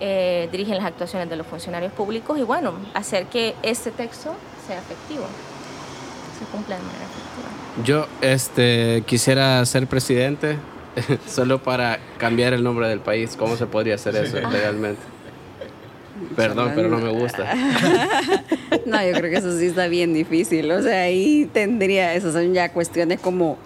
eh, dirigen las actuaciones de los funcionarios públicos y bueno, hacer que este texto sea efectivo, se cumpla de manera efectiva. Yo este, quisiera ser presidente solo para cambiar el nombre del país. ¿Cómo se podría hacer eso legalmente? Perdón, pero no me gusta. no, yo creo que eso sí está bien difícil. O sea, ahí tendría, esas son ya cuestiones como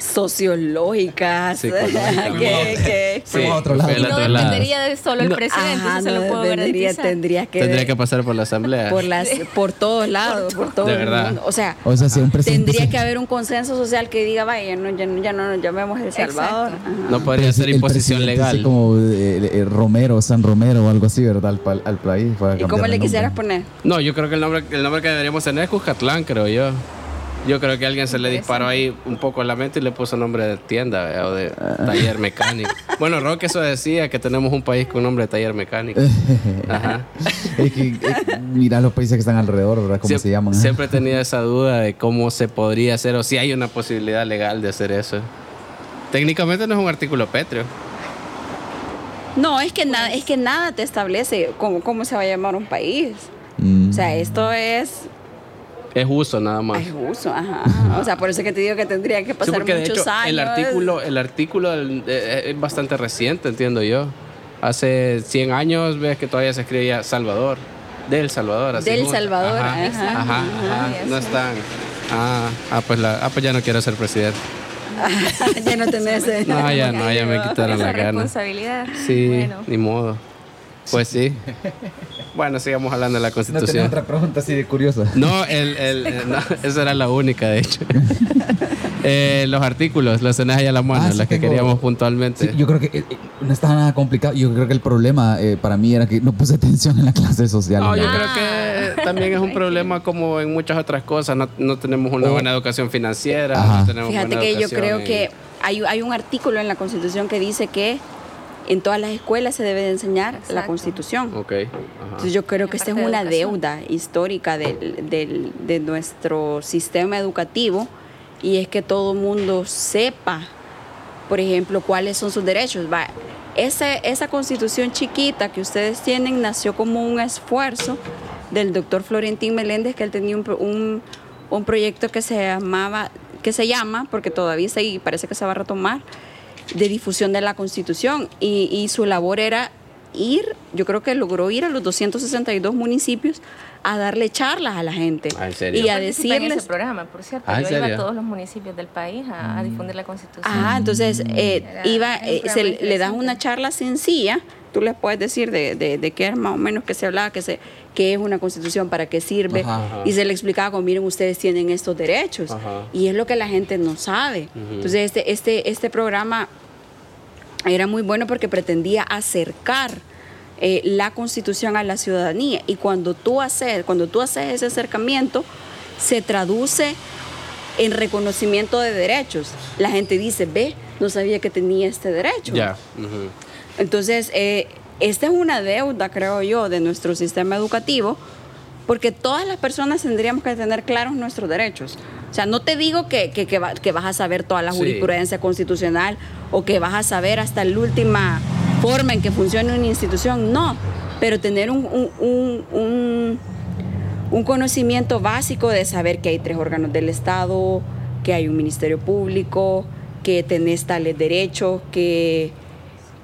sociológicas que, que, sí, a otro lado. no dependería de solo el presidente, eso se lo puedo tendría, tendría, que tendría que pasar por la asamblea. Por las por todos lados, por todo de el verdad. mundo. O sea, o sea si un tendría que haber un consenso social que diga, vaya, no, ya, no, ya no nos llamemos El Salvador. No podría ser imposición legal. Así como eh, eh, Romero, San Romero o algo así, ¿verdad? Al, al país. ¿Y cómo le quisieras poner? No, yo creo que el nombre, el nombre que deberíamos tener es Cuscatlán, creo yo. Yo creo que alguien se le disparó ahí un poco en la mente y le puso nombre de tienda o de taller mecánico. Bueno, Roque eso decía que tenemos un país con nombre de taller mecánico. Ajá. mira los países que están alrededor, ¿verdad? ¿Cómo se llaman? Siempre he tenido esa duda de cómo se podría hacer o si hay una posibilidad legal de hacer eso. Técnicamente no es un artículo pétreo. No, es que, nada, es que nada te establece cómo, cómo se va a llamar un país. O sea, esto es es uso nada más. Es uso, ajá. O sea, por eso que te digo que tendría que pasar muchos de hecho, años. El artículo, el artículo es bastante reciente, entiendo yo. Hace 100 años ves que todavía se escribía Salvador. Del Salvador. Así Del Salvador, ajá. Ajá, ajá, No están. Ah, ah, pues la, ah, pues ya no quiero ser presidente. ya no tenés. no, ya no, ya me quitaron la gana. responsabilidad. Sí, ni modo. Pues sí. Bueno, sigamos hablando de la Constitución. ¿No otra pregunta así de curiosa? No, el, el, esa era la única, de hecho. Eh, los artículos, los tenés ahí a la mano, ah, las que queríamos puntualmente. yo creo que eh, no está nada complicado. Yo creo que el problema eh, para mí era que no puse atención en la clase social. No, yo creo que también es un problema como en muchas otras cosas. No, no tenemos una buena educación financiera. Fíjate que yo creo que hay, hay un artículo en la Constitución que dice que en todas las escuelas se debe de enseñar la Constitución. Okay. Entonces yo creo que esta es una deuda histórica de nuestro sistema educativo y es que todo el mundo sepa, por ejemplo, cuáles son sus derechos. Va, esa constitución chiquita que ustedes tienen nació como un esfuerzo del doctor Florentín Meléndez, que él tenía un, un proyecto que se llamaba, que se llama, porque todavía está ahí, parece que se va a retomar, de difusión de la Constitución y, su labor era ir, yo creo que logró ir a los 262 municipios a darle charlas a la gente ah, y a decirles ese programa, por cierto, ah, yo iba a todos los municipios del país a, difundir la Constitución. Ah, entonces eh, iba, eh, se, le das una charla sencilla, tú les puedes decir de, de, qué es más o menos que se hablaba, que, se, qué es una constitución, para qué sirve, y se le explicaba como, miren, ustedes tienen estos derechos, y es lo que la gente no sabe. Entonces, este, este, este programa era muy bueno porque pretendía acercar eh, la constitución a la ciudadanía. Y cuando tú, haces, cuando tú haces ese acercamiento, se traduce en reconocimiento de derechos. La gente dice, ve, no sabía que tenía este derecho. Entonces, eh, esta es una deuda, creo yo, de nuestro sistema educativo, porque todas las personas tendríamos que tener claros nuestros derechos. O sea, no te digo que, que, vas a saber toda la jurisprudencia constitucional o que vas a saber hasta la última forma en que funciona una institución, no, pero tener un, un, un, conocimiento básico de saber que hay tres órganos del Estado, que hay un ministerio público, que tenés tales derechos, que,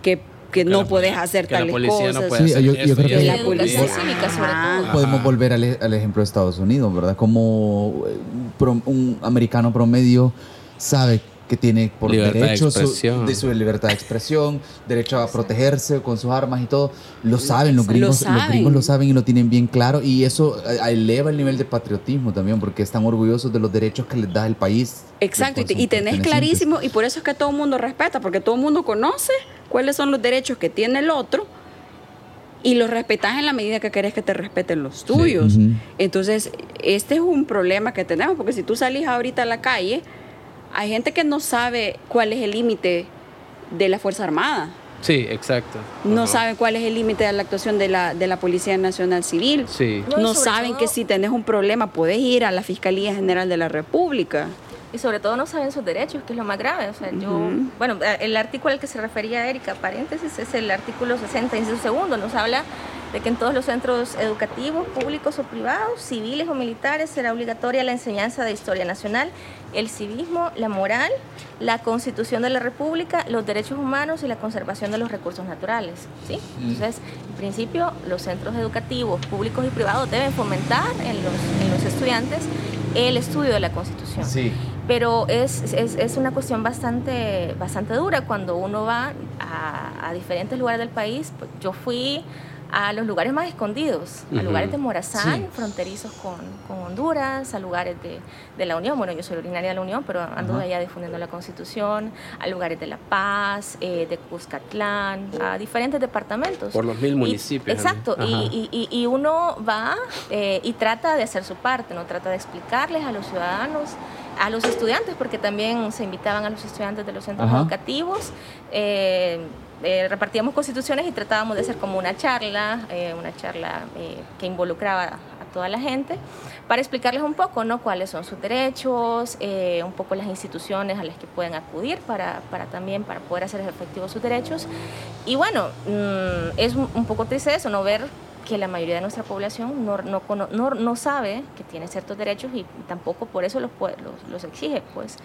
que que no puedes hacer tales cosas. sí, yo, creo que la policía cívica sobre todo. Podemos volver al, al, ejemplo de Estados Unidos, ¿verdad? Como eh, un americano promedio sabe que tiene por derecho de su libertad de expresión, derecho a protegerse con sus armas y todo. Lo saben, los gringos lo, Los gringos lo saben y lo tienen bien claro y eso eleva el nivel de patriotismo también porque están orgullosos de los derechos que les da el país. Exacto, y, tenés clarísimo y por eso es que todo el mundo respeta, porque todo el mundo conoce cuáles son los derechos que tiene el otro y los respetas en la medida que querés que te respeten los tuyos. Entonces, este es un problema que tenemos, porque si tú salís ahorita a la calle, hay gente que no sabe cuál es el límite de la Fuerza Armada. Sí, exacto. No Ajá. saben cuál es el límite de la actuación de la, de la Policía Nacional Civil. Sí. No, saben todo- que si tenés un problema puedes ir a la Fiscalía General de la República. Y sobre todo no saben sus derechos, que es lo más grave. O sea, yo, bueno, el artículo al que se refería Erika, paréntesis, es el artículo 60, inciso segundo. Nos habla de que en todos los centros educativos, públicos o privados, civiles o militares, será obligatoria la enseñanza de historia nacional, el civismo, la moral, la constitución de la República, los derechos humanos y la conservación de los recursos naturales. ¿sí? Entonces, en principio, los centros educativos, públicos y privados deben fomentar en los, en los estudiantes el estudio de la Constitución Sí. Pero es, es, es una cuestión bastante, bastante dura cuando uno va a, a diferentes lugares del país. Pues, Yo fui a los lugares más escondidos, a lugares de Morazán, Sí. fronterizos con, con Honduras, a lugares de, de la Unión, bueno, yo soy originaria de la Unión, pero ando Ajá. allá difundiendo la Constitución, a lugares de La Paz, eh, de Cuscatlán, a diferentes departamentos. Por los mil Y- municipios. exacto, y- y- y uno va eh, y trata de hacer su parte, ¿no? Trata de explicarles a los ciudadanos, a los estudiantes, porque también se invitaban a los estudiantes de los centros Ajá. educativos. eh, eh, repartíamos constituciones y tratábamos de hacer como una charla, eh, una charla eh, que involucraba a toda la gente, para explicarles un poco ¿no? cuáles son sus derechos, eh, un poco las instituciones a las que pueden acudir para, para también para poder hacer efectivos sus derechos. Y bueno, mm, es un poco triste eso, no ver que la mayoría de nuestra población no, no, no, no sabe que tiene ciertos derechos y tampoco por eso los, los, los exige. Pues.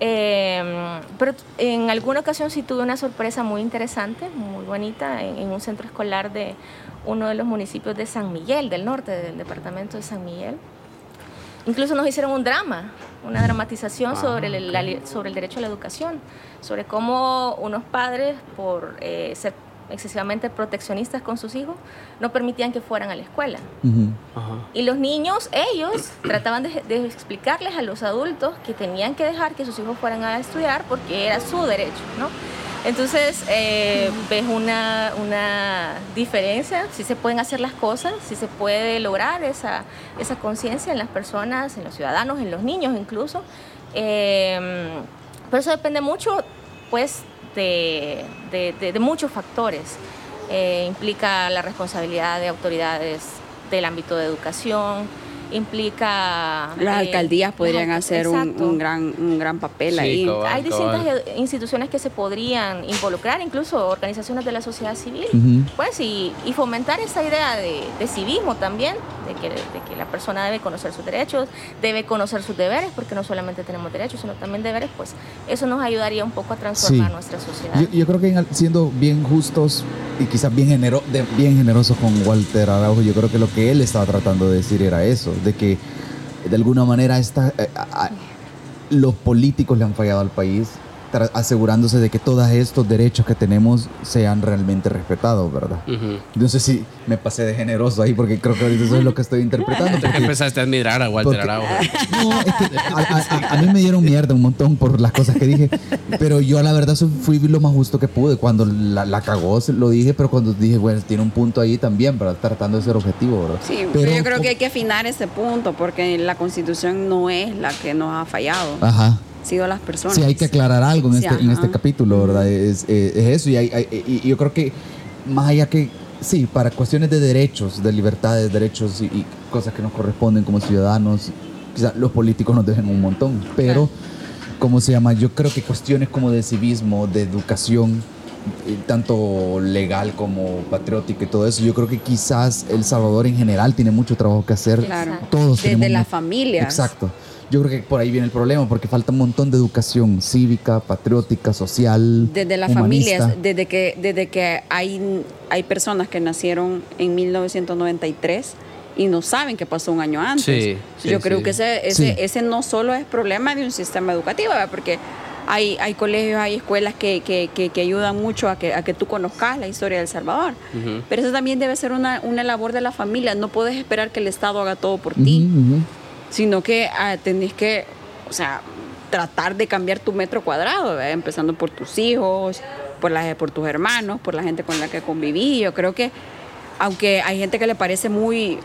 Eh, pero en alguna ocasión sí tuve una sorpresa muy interesante, muy bonita, en, en un centro escolar de uno de los municipios de San Miguel, del norte del departamento de San Miguel. Incluso nos hicieron un drama, una dramatización sobre, el, la sobre el derecho a la educación, sobre cómo unos padres, por eh, ser excesivamente proteccionistas con sus hijos, no permitían que fueran a la escuela. Ajá. Y los niños, ellos, trataban de, de explicarles a los adultos que tenían que dejar que sus hijos fueran a estudiar porque era su derecho, ¿no? Entonces, eh, ves una, una diferencia, si se pueden hacer las cosas, si se puede lograr esa, esa conciencia en las personas, en los ciudadanos, en los niños incluso. Eh, pero eso depende mucho, pues, de, de- de- de muchos factores. Eh, implica la responsabilidad de autoridades del ámbito de educación, implica... Las eh, alcaldías las podrían hacer un, gran, un gran papel Sí, ahí. cabal. Hay distintas ed- instituciones que se podrían involucrar, incluso organizaciones de la sociedad civil, pues, y, y fomentar esa idea de, de civismo también, de que, de que la persona debe conocer sus derechos, debe conocer sus deberes, porque no solamente tenemos derechos, sino también deberes, pues eso nos ayudaría un poco a transformar Sí. nuestra sociedad. Yo, yo creo que en- siendo bien justos y quizás bien, genero, de- bien generosos con Walter Araujo, yo creo que lo que él estaba tratando de decir era eso, de que de alguna manera esta, eh, los políticos le han fallado al país, asegurándose de que todos estos derechos que tenemos sean realmente respetados, ¿verdad? No sé si me pasé de generoso ahí porque creo que ahorita eso es lo que estoy interpretando. porque- Empezaste a admirar a Walter porque- Araujo. no, es que a, a- a- a mí me dieron mierda un montón por las cosas que dije, pero yo la verdad fui lo más justo que pude. Cuando la, la cagó, se- lo dije, pero cuando dije, bueno, tiene un punto ahí también, ¿verdad? Tratando de ser objetivo, ¿verdad? Sí, pero, yo creo que hay que afinar ese punto porque la constitución no es la que nos ha fallado, Ajá. Sido las personas. Sí, hay que aclarar algo en Sí, este, en este capítulo, ¿verdad? Es, eh, es eso, y, hay- hay- y- yo creo que más allá que, sí, para cuestiones de derechos, de libertades, derechos y, y cosas que nos corresponden como ciudadanos, quizá los políticos nos dejen un montón, pero, ¿cómo se llama? Yo creo que cuestiones como de civismo, de educación, eh, tanto legal como patriótica y todo eso, yo creo que quizás El Salvador en general tiene mucho trabajo que hacer. Claro. Todos Desde las familias. Exacto. Yo creo que por ahí viene el problema, porque falta un montón de educación cívica, patriótica, social. Desde las humanista. familias, desde que, desde que hay, hay personas que nacieron en 1993 y no saben qué pasó un año antes. Sí, sí, Yo creo sí. que ese, ese, Sí. ese no solo es problema de un sistema educativo, ¿verdad? porque hay, hay colegios, hay escuelas que, que, que, que ayudan mucho a que, a que tú conozcas la historia de El Salvador. Pero eso también debe ser una, una labor de la familia. No puedes esperar que el Estado haga todo por ti. Sino que ah, tenés que, o sea, tratar de cambiar tu metro cuadrado, ¿verdad? empezando por tus hijos, por, las, por tus hermanos, por la gente con la que conviví. Yo creo que, aunque hay gente que le parece muy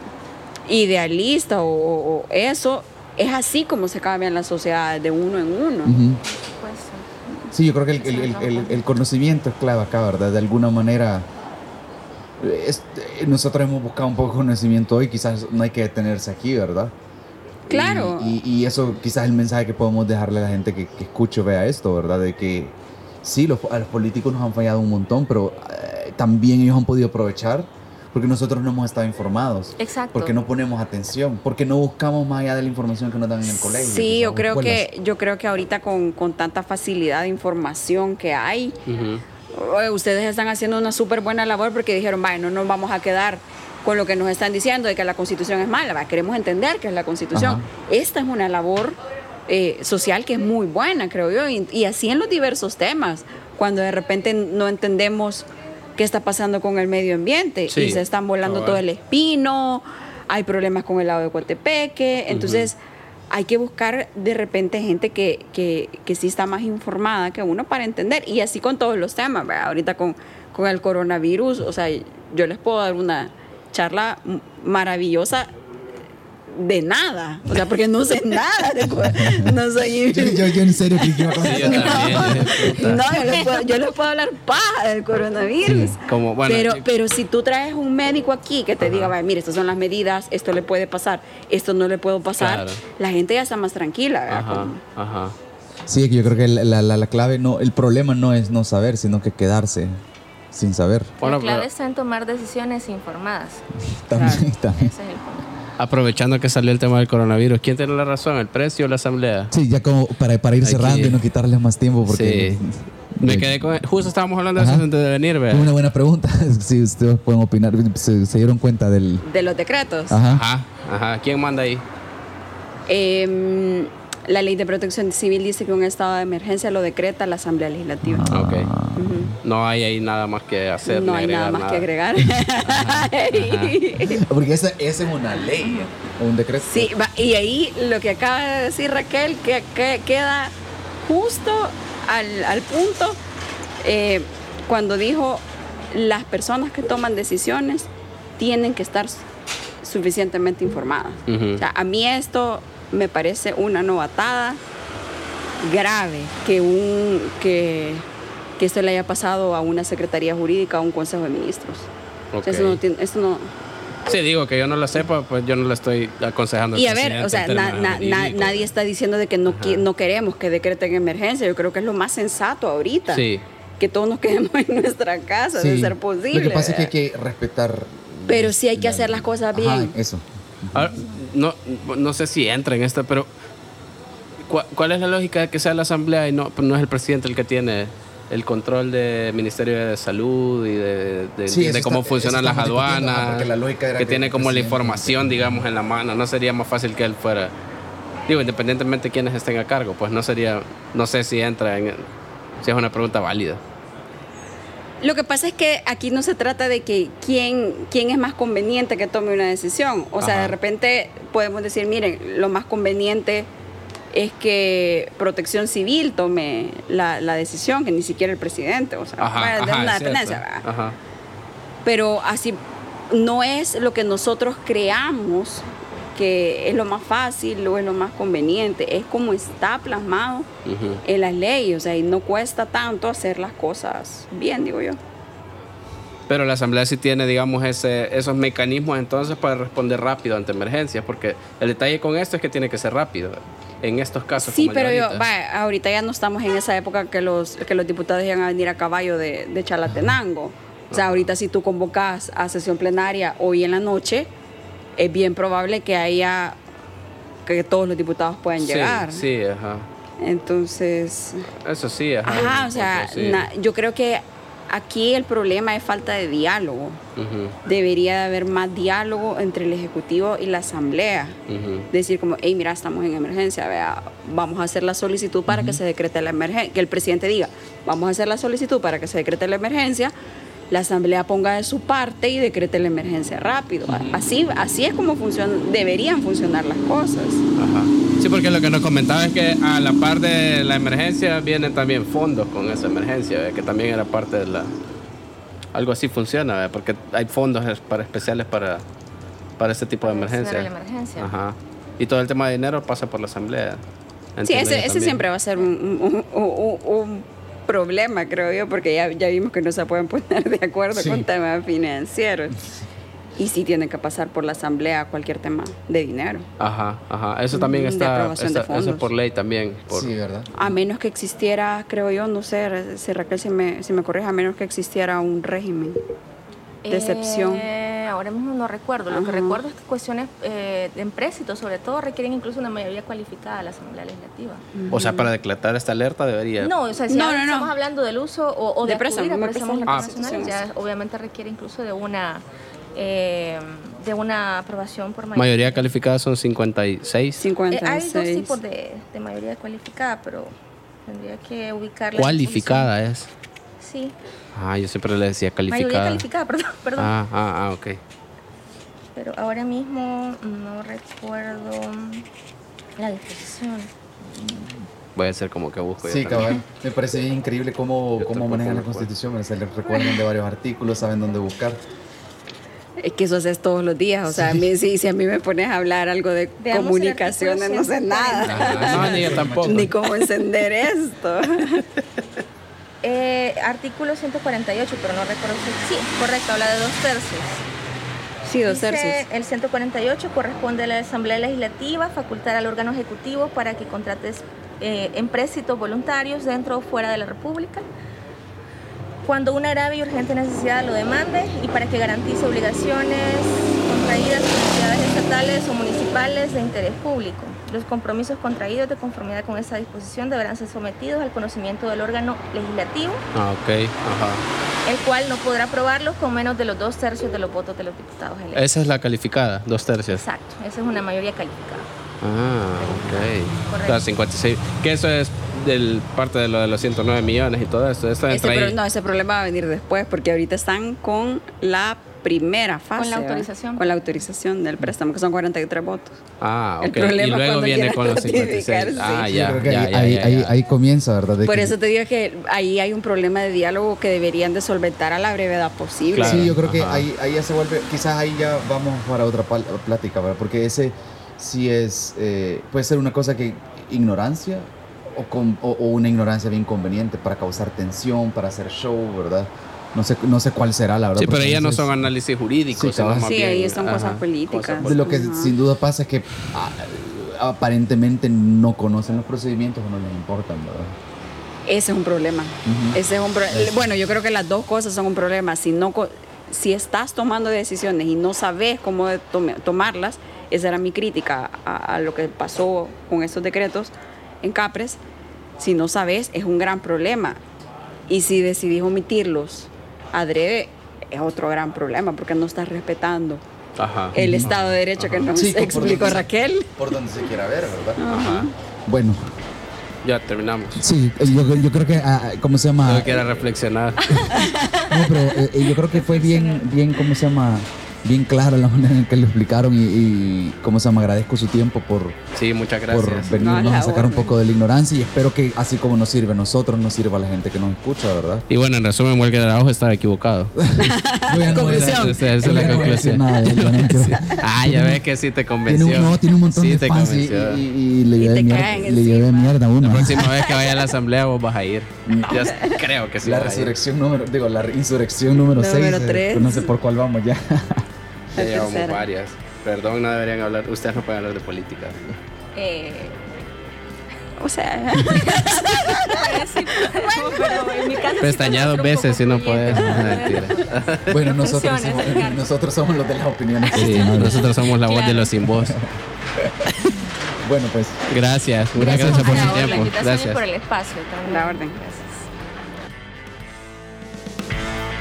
idealista o, o- o eso, es así como se cambian las sociedades de uno en uno. Pues, Sí, yo creo que el, el- el- el- el conocimiento es clave acá, ¿verdad? De alguna manera, es- nosotros hemos buscado un poco de conocimiento hoy, quizás no hay que detenerse aquí, ¿verdad? Claro. Y, y- y eso quizás es el mensaje que podemos dejarle a la gente que, que escuche o vea esto, ¿verdad? De que sí, los, a los políticos nos han fallado un montón, pero eh, también ellos han podido aprovechar porque nosotros no hemos estado informados. Exacto. Porque no ponemos atención, porque no buscamos más allá de la información que nos dan en el colegio. Sí, yo creo escuelas. que yo creo que ahorita con, con tanta facilidad de información que hay, eh, ustedes están haciendo una súper buena labor porque dijeron, vaya, no nos vamos a quedar con lo que nos están diciendo de que la constitución es mala, va, queremos entender qué es la constitución. Ajá. Esta es una labor eh, social que es muy buena, creo yo, y, y así en los diversos temas, cuando de repente no entendemos qué está pasando con el medio ambiente Sí, y se están volando todo el espino, hay problemas con el lado de Coatepeque, entonces hay que buscar de repente gente que, que, que sí está más informada que uno para entender, y así con todos los temas, ¿verdad? ahorita con, con el coronavirus, o sea, yo les puedo dar una charla maravillosa de nada, o sea, porque no sé nada, de no soy... Yo, yo, yo en serio creí que iba a Sí, contestar. yo también. puta. No, yo les, puedo, yo les puedo hablar paja del coronavirus. Sí, como, bueno, pero, yo- pero si tú traes un médico aquí que te diga, "Vaya, mire, estas son las medidas, esto le puede pasar, esto no le puedo pasar, Claro. la gente ya está más tranquila. ¿verdad? Ajá, Como- ajá. Sí, que yo creo que la, la, la clave, no, el problema no es no saber, sino que quedarse sin saber. Bueno, la clave pero está en tomar decisiones informadas. También, también. Ese es el punto. aprovechando que salió el tema del coronavirus, ¿quién tiene la razón, el precio o la asamblea? Sí, ya como para, para ir Aquí. cerrando y no quitarles más tiempo porque... Sí. Me quedé con... Justo estábamos hablando de Ajá. eso antes de venir, Es ¿verdad? una buena pregunta. Si ustedes pueden opinar, se, se dieron cuenta del... De los decretos. Ajá. Ajá, ajá. ¿Quién manda ahí? Em, la ley de protección civil dice que un estado de emergencia lo decreta la Asamblea Legislativa. Ah. Ok. No hay ahí nada más que hacer. no hay nada agregar más que agregar. Porque esa, esa es una ley o un decreto. Sí, va, y ahí lo que acaba de decir Raquel, que, que queda justo al, al punto eh, cuando dijo las personas que toman decisiones tienen que estar su- suficientemente informadas. O sea, a mí esto me parece una novatada grave que un que, que esto le haya pasado a una secretaría jurídica o a un consejo de ministros. O Ok. sea, Eso no tiene, eso no, Sí, digo que yo no lo sepa, pues yo no le estoy aconsejando. Y a ver, o sea, na- na- na- nadie está diciendo de que no, qui- Ajá. no queremos que decreten emergencia. Yo creo que es lo más sensato ahorita. Sí. Que todos nos quedemos en nuestra casa, de Sí. ser posible. Lo que pasa es que hay ¿verdad? que respetar... Pero sí hay que la- hacer las cosas Ajá, bien. eso. Ahora, no, no sé si entra en esto, pero ¿cuál, es la lógica de que sea la asamblea y no, no es el presidente el que tiene el control del Ministerio de Salud y de, de- Sí, de eso cómo está- funcionan las aduanas? porque la lógica era que que tiene como la información, digamos, en la mano. ¿No sería más fácil que él fuera? Digo, independientemente de quiénes estén a cargo, pues no sería, no sé si entra en, si es una pregunta válida. Lo que pasa es que aquí no se trata de que quién, quién es más conveniente que tome una decisión. O sea, de repente podemos decir, miren, lo más conveniente es que Protección Civil tome la, la decisión, que ni siquiera el presidente. O sea, Ajá, una dependencia. Ajá. pero así no es lo que nosotros creamos que es lo más fácil o es lo más conveniente, es como está plasmado en las leyes, o sea, y no cuesta tanto hacer las cosas bien, digo yo. Pero la Asamblea sí tiene, digamos, ese, esos mecanismos entonces para responder rápido ante emergencias, porque el detalle con esto es que tiene que ser rápido en estos casos. Sí, como pero yo, vaya, ahorita ya no estamos en esa época que los, que los diputados iban a venir a caballo de, de Chalatenango. O sea, ahorita si tú convocas a sesión plenaria hoy en la noche, es bien probable que haya que todos los diputados puedan Sí, llegar. Sí, ajá. Entonces, Eso sí, ajá. Ajá, o sea, Sí. na- yo creo que aquí el problema es falta de diálogo. Debería de haber más diálogo entre el Ejecutivo y la Asamblea. Decir como, hey, mira, estamos en emergencia, vea, vamos a hacer la solicitud para que se decrete la emergencia. Que el presidente diga, vamos a hacer la solicitud para que se decrete la emergencia. La Asamblea ponga de su parte y decrete la emergencia rápido. Así, así es como funcionan, deberían funcionar las cosas. Ajá. Sí, porque lo que nos comentaba es que a la par de la emergencia vienen también fondos con esa emergencia, que también era parte de la... Algo así funciona, porque hay fondos para, especiales para, para este tipo de la emergencia. Ajá. Y todo el tema de dinero pasa por la asamblea. Sí, ese, siempre va a ser un, un- un- un- problema, creo yo, porque ya, ya vimos que no se pueden poner de acuerdo Sí. con temas financieros. Y sí tienen que pasar por la asamblea cualquier tema de dinero. Ajá, ajá. Eso también Mm, de está, de eso es por ley también. Por, Sí, ¿verdad? A menos que existiera, creo yo, no sé, si Raquel si me, si me corrige, a menos que existiera un régimen de excepción. Eh, ahora mismo no recuerdo. Lo que Ajá. recuerdo es que cuestiones eh, de empréstito, sobre todo, requieren incluso una mayoría cualificada de la Asamblea Legislativa. O sea, para declarar esta alerta debería. No, o sea, si No, ahora no, no. estamos hablando del uso o, o de, De préstamo, a préstamos préstamo. Ah, internacionales, ya obviamente requiere incluso de una eh, de una aprobación por Mayoría calificada son 56. Eh, 56. hay dos tipos de, de mayoría cualificada, pero tendría que ubicarla. Cualificada es. Sí, Ah, yo siempre le decía mayoría calificada. calificada, perdón, perdón. Ah, ah, ah, ok. Pero ahora mismo no recuerdo la disposición. Voy a hacer como que busco. Sí, cabal. Me parece increíble cómo, cómo manejan la. Constitución. Se les recuerdan de varios artículos, saben dónde buscar. Es que eso haces todos los días. O sea, a mí, si, si a mí me pones a hablar algo de Veamos comunicaciones, no sé nada. Ah, no, ni yo tampoco. Ni cómo encender esto. Eh, artículo 148, pero no recuerdo si... Sí, correcto, habla de dos tercios. Sí, dos tercios. El 148 corresponde a la Asamblea Legislativa facultar al órgano ejecutivo para que contrates eh, empréstitos voluntarios dentro o fuera de la República cuando una grave y urgente necesidad lo demande y para que garantice obligaciones contraídas por entidades estatales o municipales de interés público. Los compromisos contraídos de conformidad con esta disposición deberán ser sometidos al conocimiento del órgano legislativo, Ah, ok. Ajá. el cual no podrá aprobarlos con menos de los dos tercios de los votos de los diputados electos. Esa es la calificada, dos tercios. Exacto, esa es una mayoría calificada. Ah, ok. Correcto. Claro, 56. Que eso es del parte de lo de los 109 millones y todo Ese ahí. no, ese problema va a venir después, porque ahorita están con la primera fase. la ¿verdad? autorización. Con la autorización del préstamo, que son 43 votos. Ah, El ok. Y problema es luego cuando viene con los ratificar, 56. Ah, sí. ya, que ya, ahí, ya, ahí, ya, ahí- ya. ahí comienza, ¿verdad? De Por que- eso te digo que ahí hay un problema de diálogo que deberían de solventar a la brevedad posible. Claro. Sí, yo creo que Ajá. ahí, ahí ya se vuelve, quizás ahí ya vamos para otra plática, ¿verdad? Porque ese sí es, eh, puede ser una cosa que ignorancia o, con- o- o una ignorancia bien conveniente para causar tensión, para hacer show, ¿verdad? No sé, no sé cuál será, la verdad. Sí, pero ya no son análisis jurídicos. Sí, bien, ahí son cosas ajá, políticas. cosas De lo que Ajá. sin duda pasa es que ah, aparentemente no conocen los procedimientos o no les importan, ¿verdad? Ese es un problema. Ese es un pro- Bueno, yo creo que las dos cosas son un problema. Si no co- si estás tomando decisiones y no sabes cómo tome- tomarlas, esa era mi crítica a, a lo que pasó con estos decretos en Capres. Si no sabes, es un gran problema. Y si decidís omitirlos adrede, es otro gran problema porque no estás respetando Ajá. el Estado de Derecho que nos Sí, explicó por- Raquel. Por donde se quiera ver, ¿verdad? Ajá. Bueno, Ya terminamos. sí, yo, yo creo que, ah, ¿cómo se llama? Yo quiero reflexionar. No, pero eh, eh, yo creo que fue bien, bien, ¿cómo se llama? Bien clara la manera en que lo explicaron y, y ¿cómo se llama? Agradezco su tiempo por, Sí, muchas por gracias. venirnos No, la a sacar un poco de la ignorancia y espero que así como nos sirve a nosotros, nos sirva a la gente que nos escucha, ¿verdad? Y bueno, en resumen, Walker Araujo estaba equivocado. Bueno, Conclusión. Esa es la conclusión. Ah, ya ves que sí te Tiene convenció. un, no, tiene un montón Sí de te fans y, convenció. y- y le llevé mierda, le llevé mierda a La uno. próxima vez que vaya a la asamblea vos vas a ir. Yo creo que sí. La resurrección número, digo, la insurrección número Número 6. tres. no sé por cuál vamos ya. Ya llevamos tercera. varias. Perdón, no deberían hablar. Ustedes no pueden hablar de política. Eh, O sea, sí, pero en mi caso sí ser un veces si no puedes. Bueno, nosotros somos, nosotros somos los de las opiniones. Sí, nosotros somos la voz de Claro. los sin voz. Bueno, pues Gracias. Muchas Gracias. gracias por su tiempo. Gracias. por el espacio también. La orden. Gracias.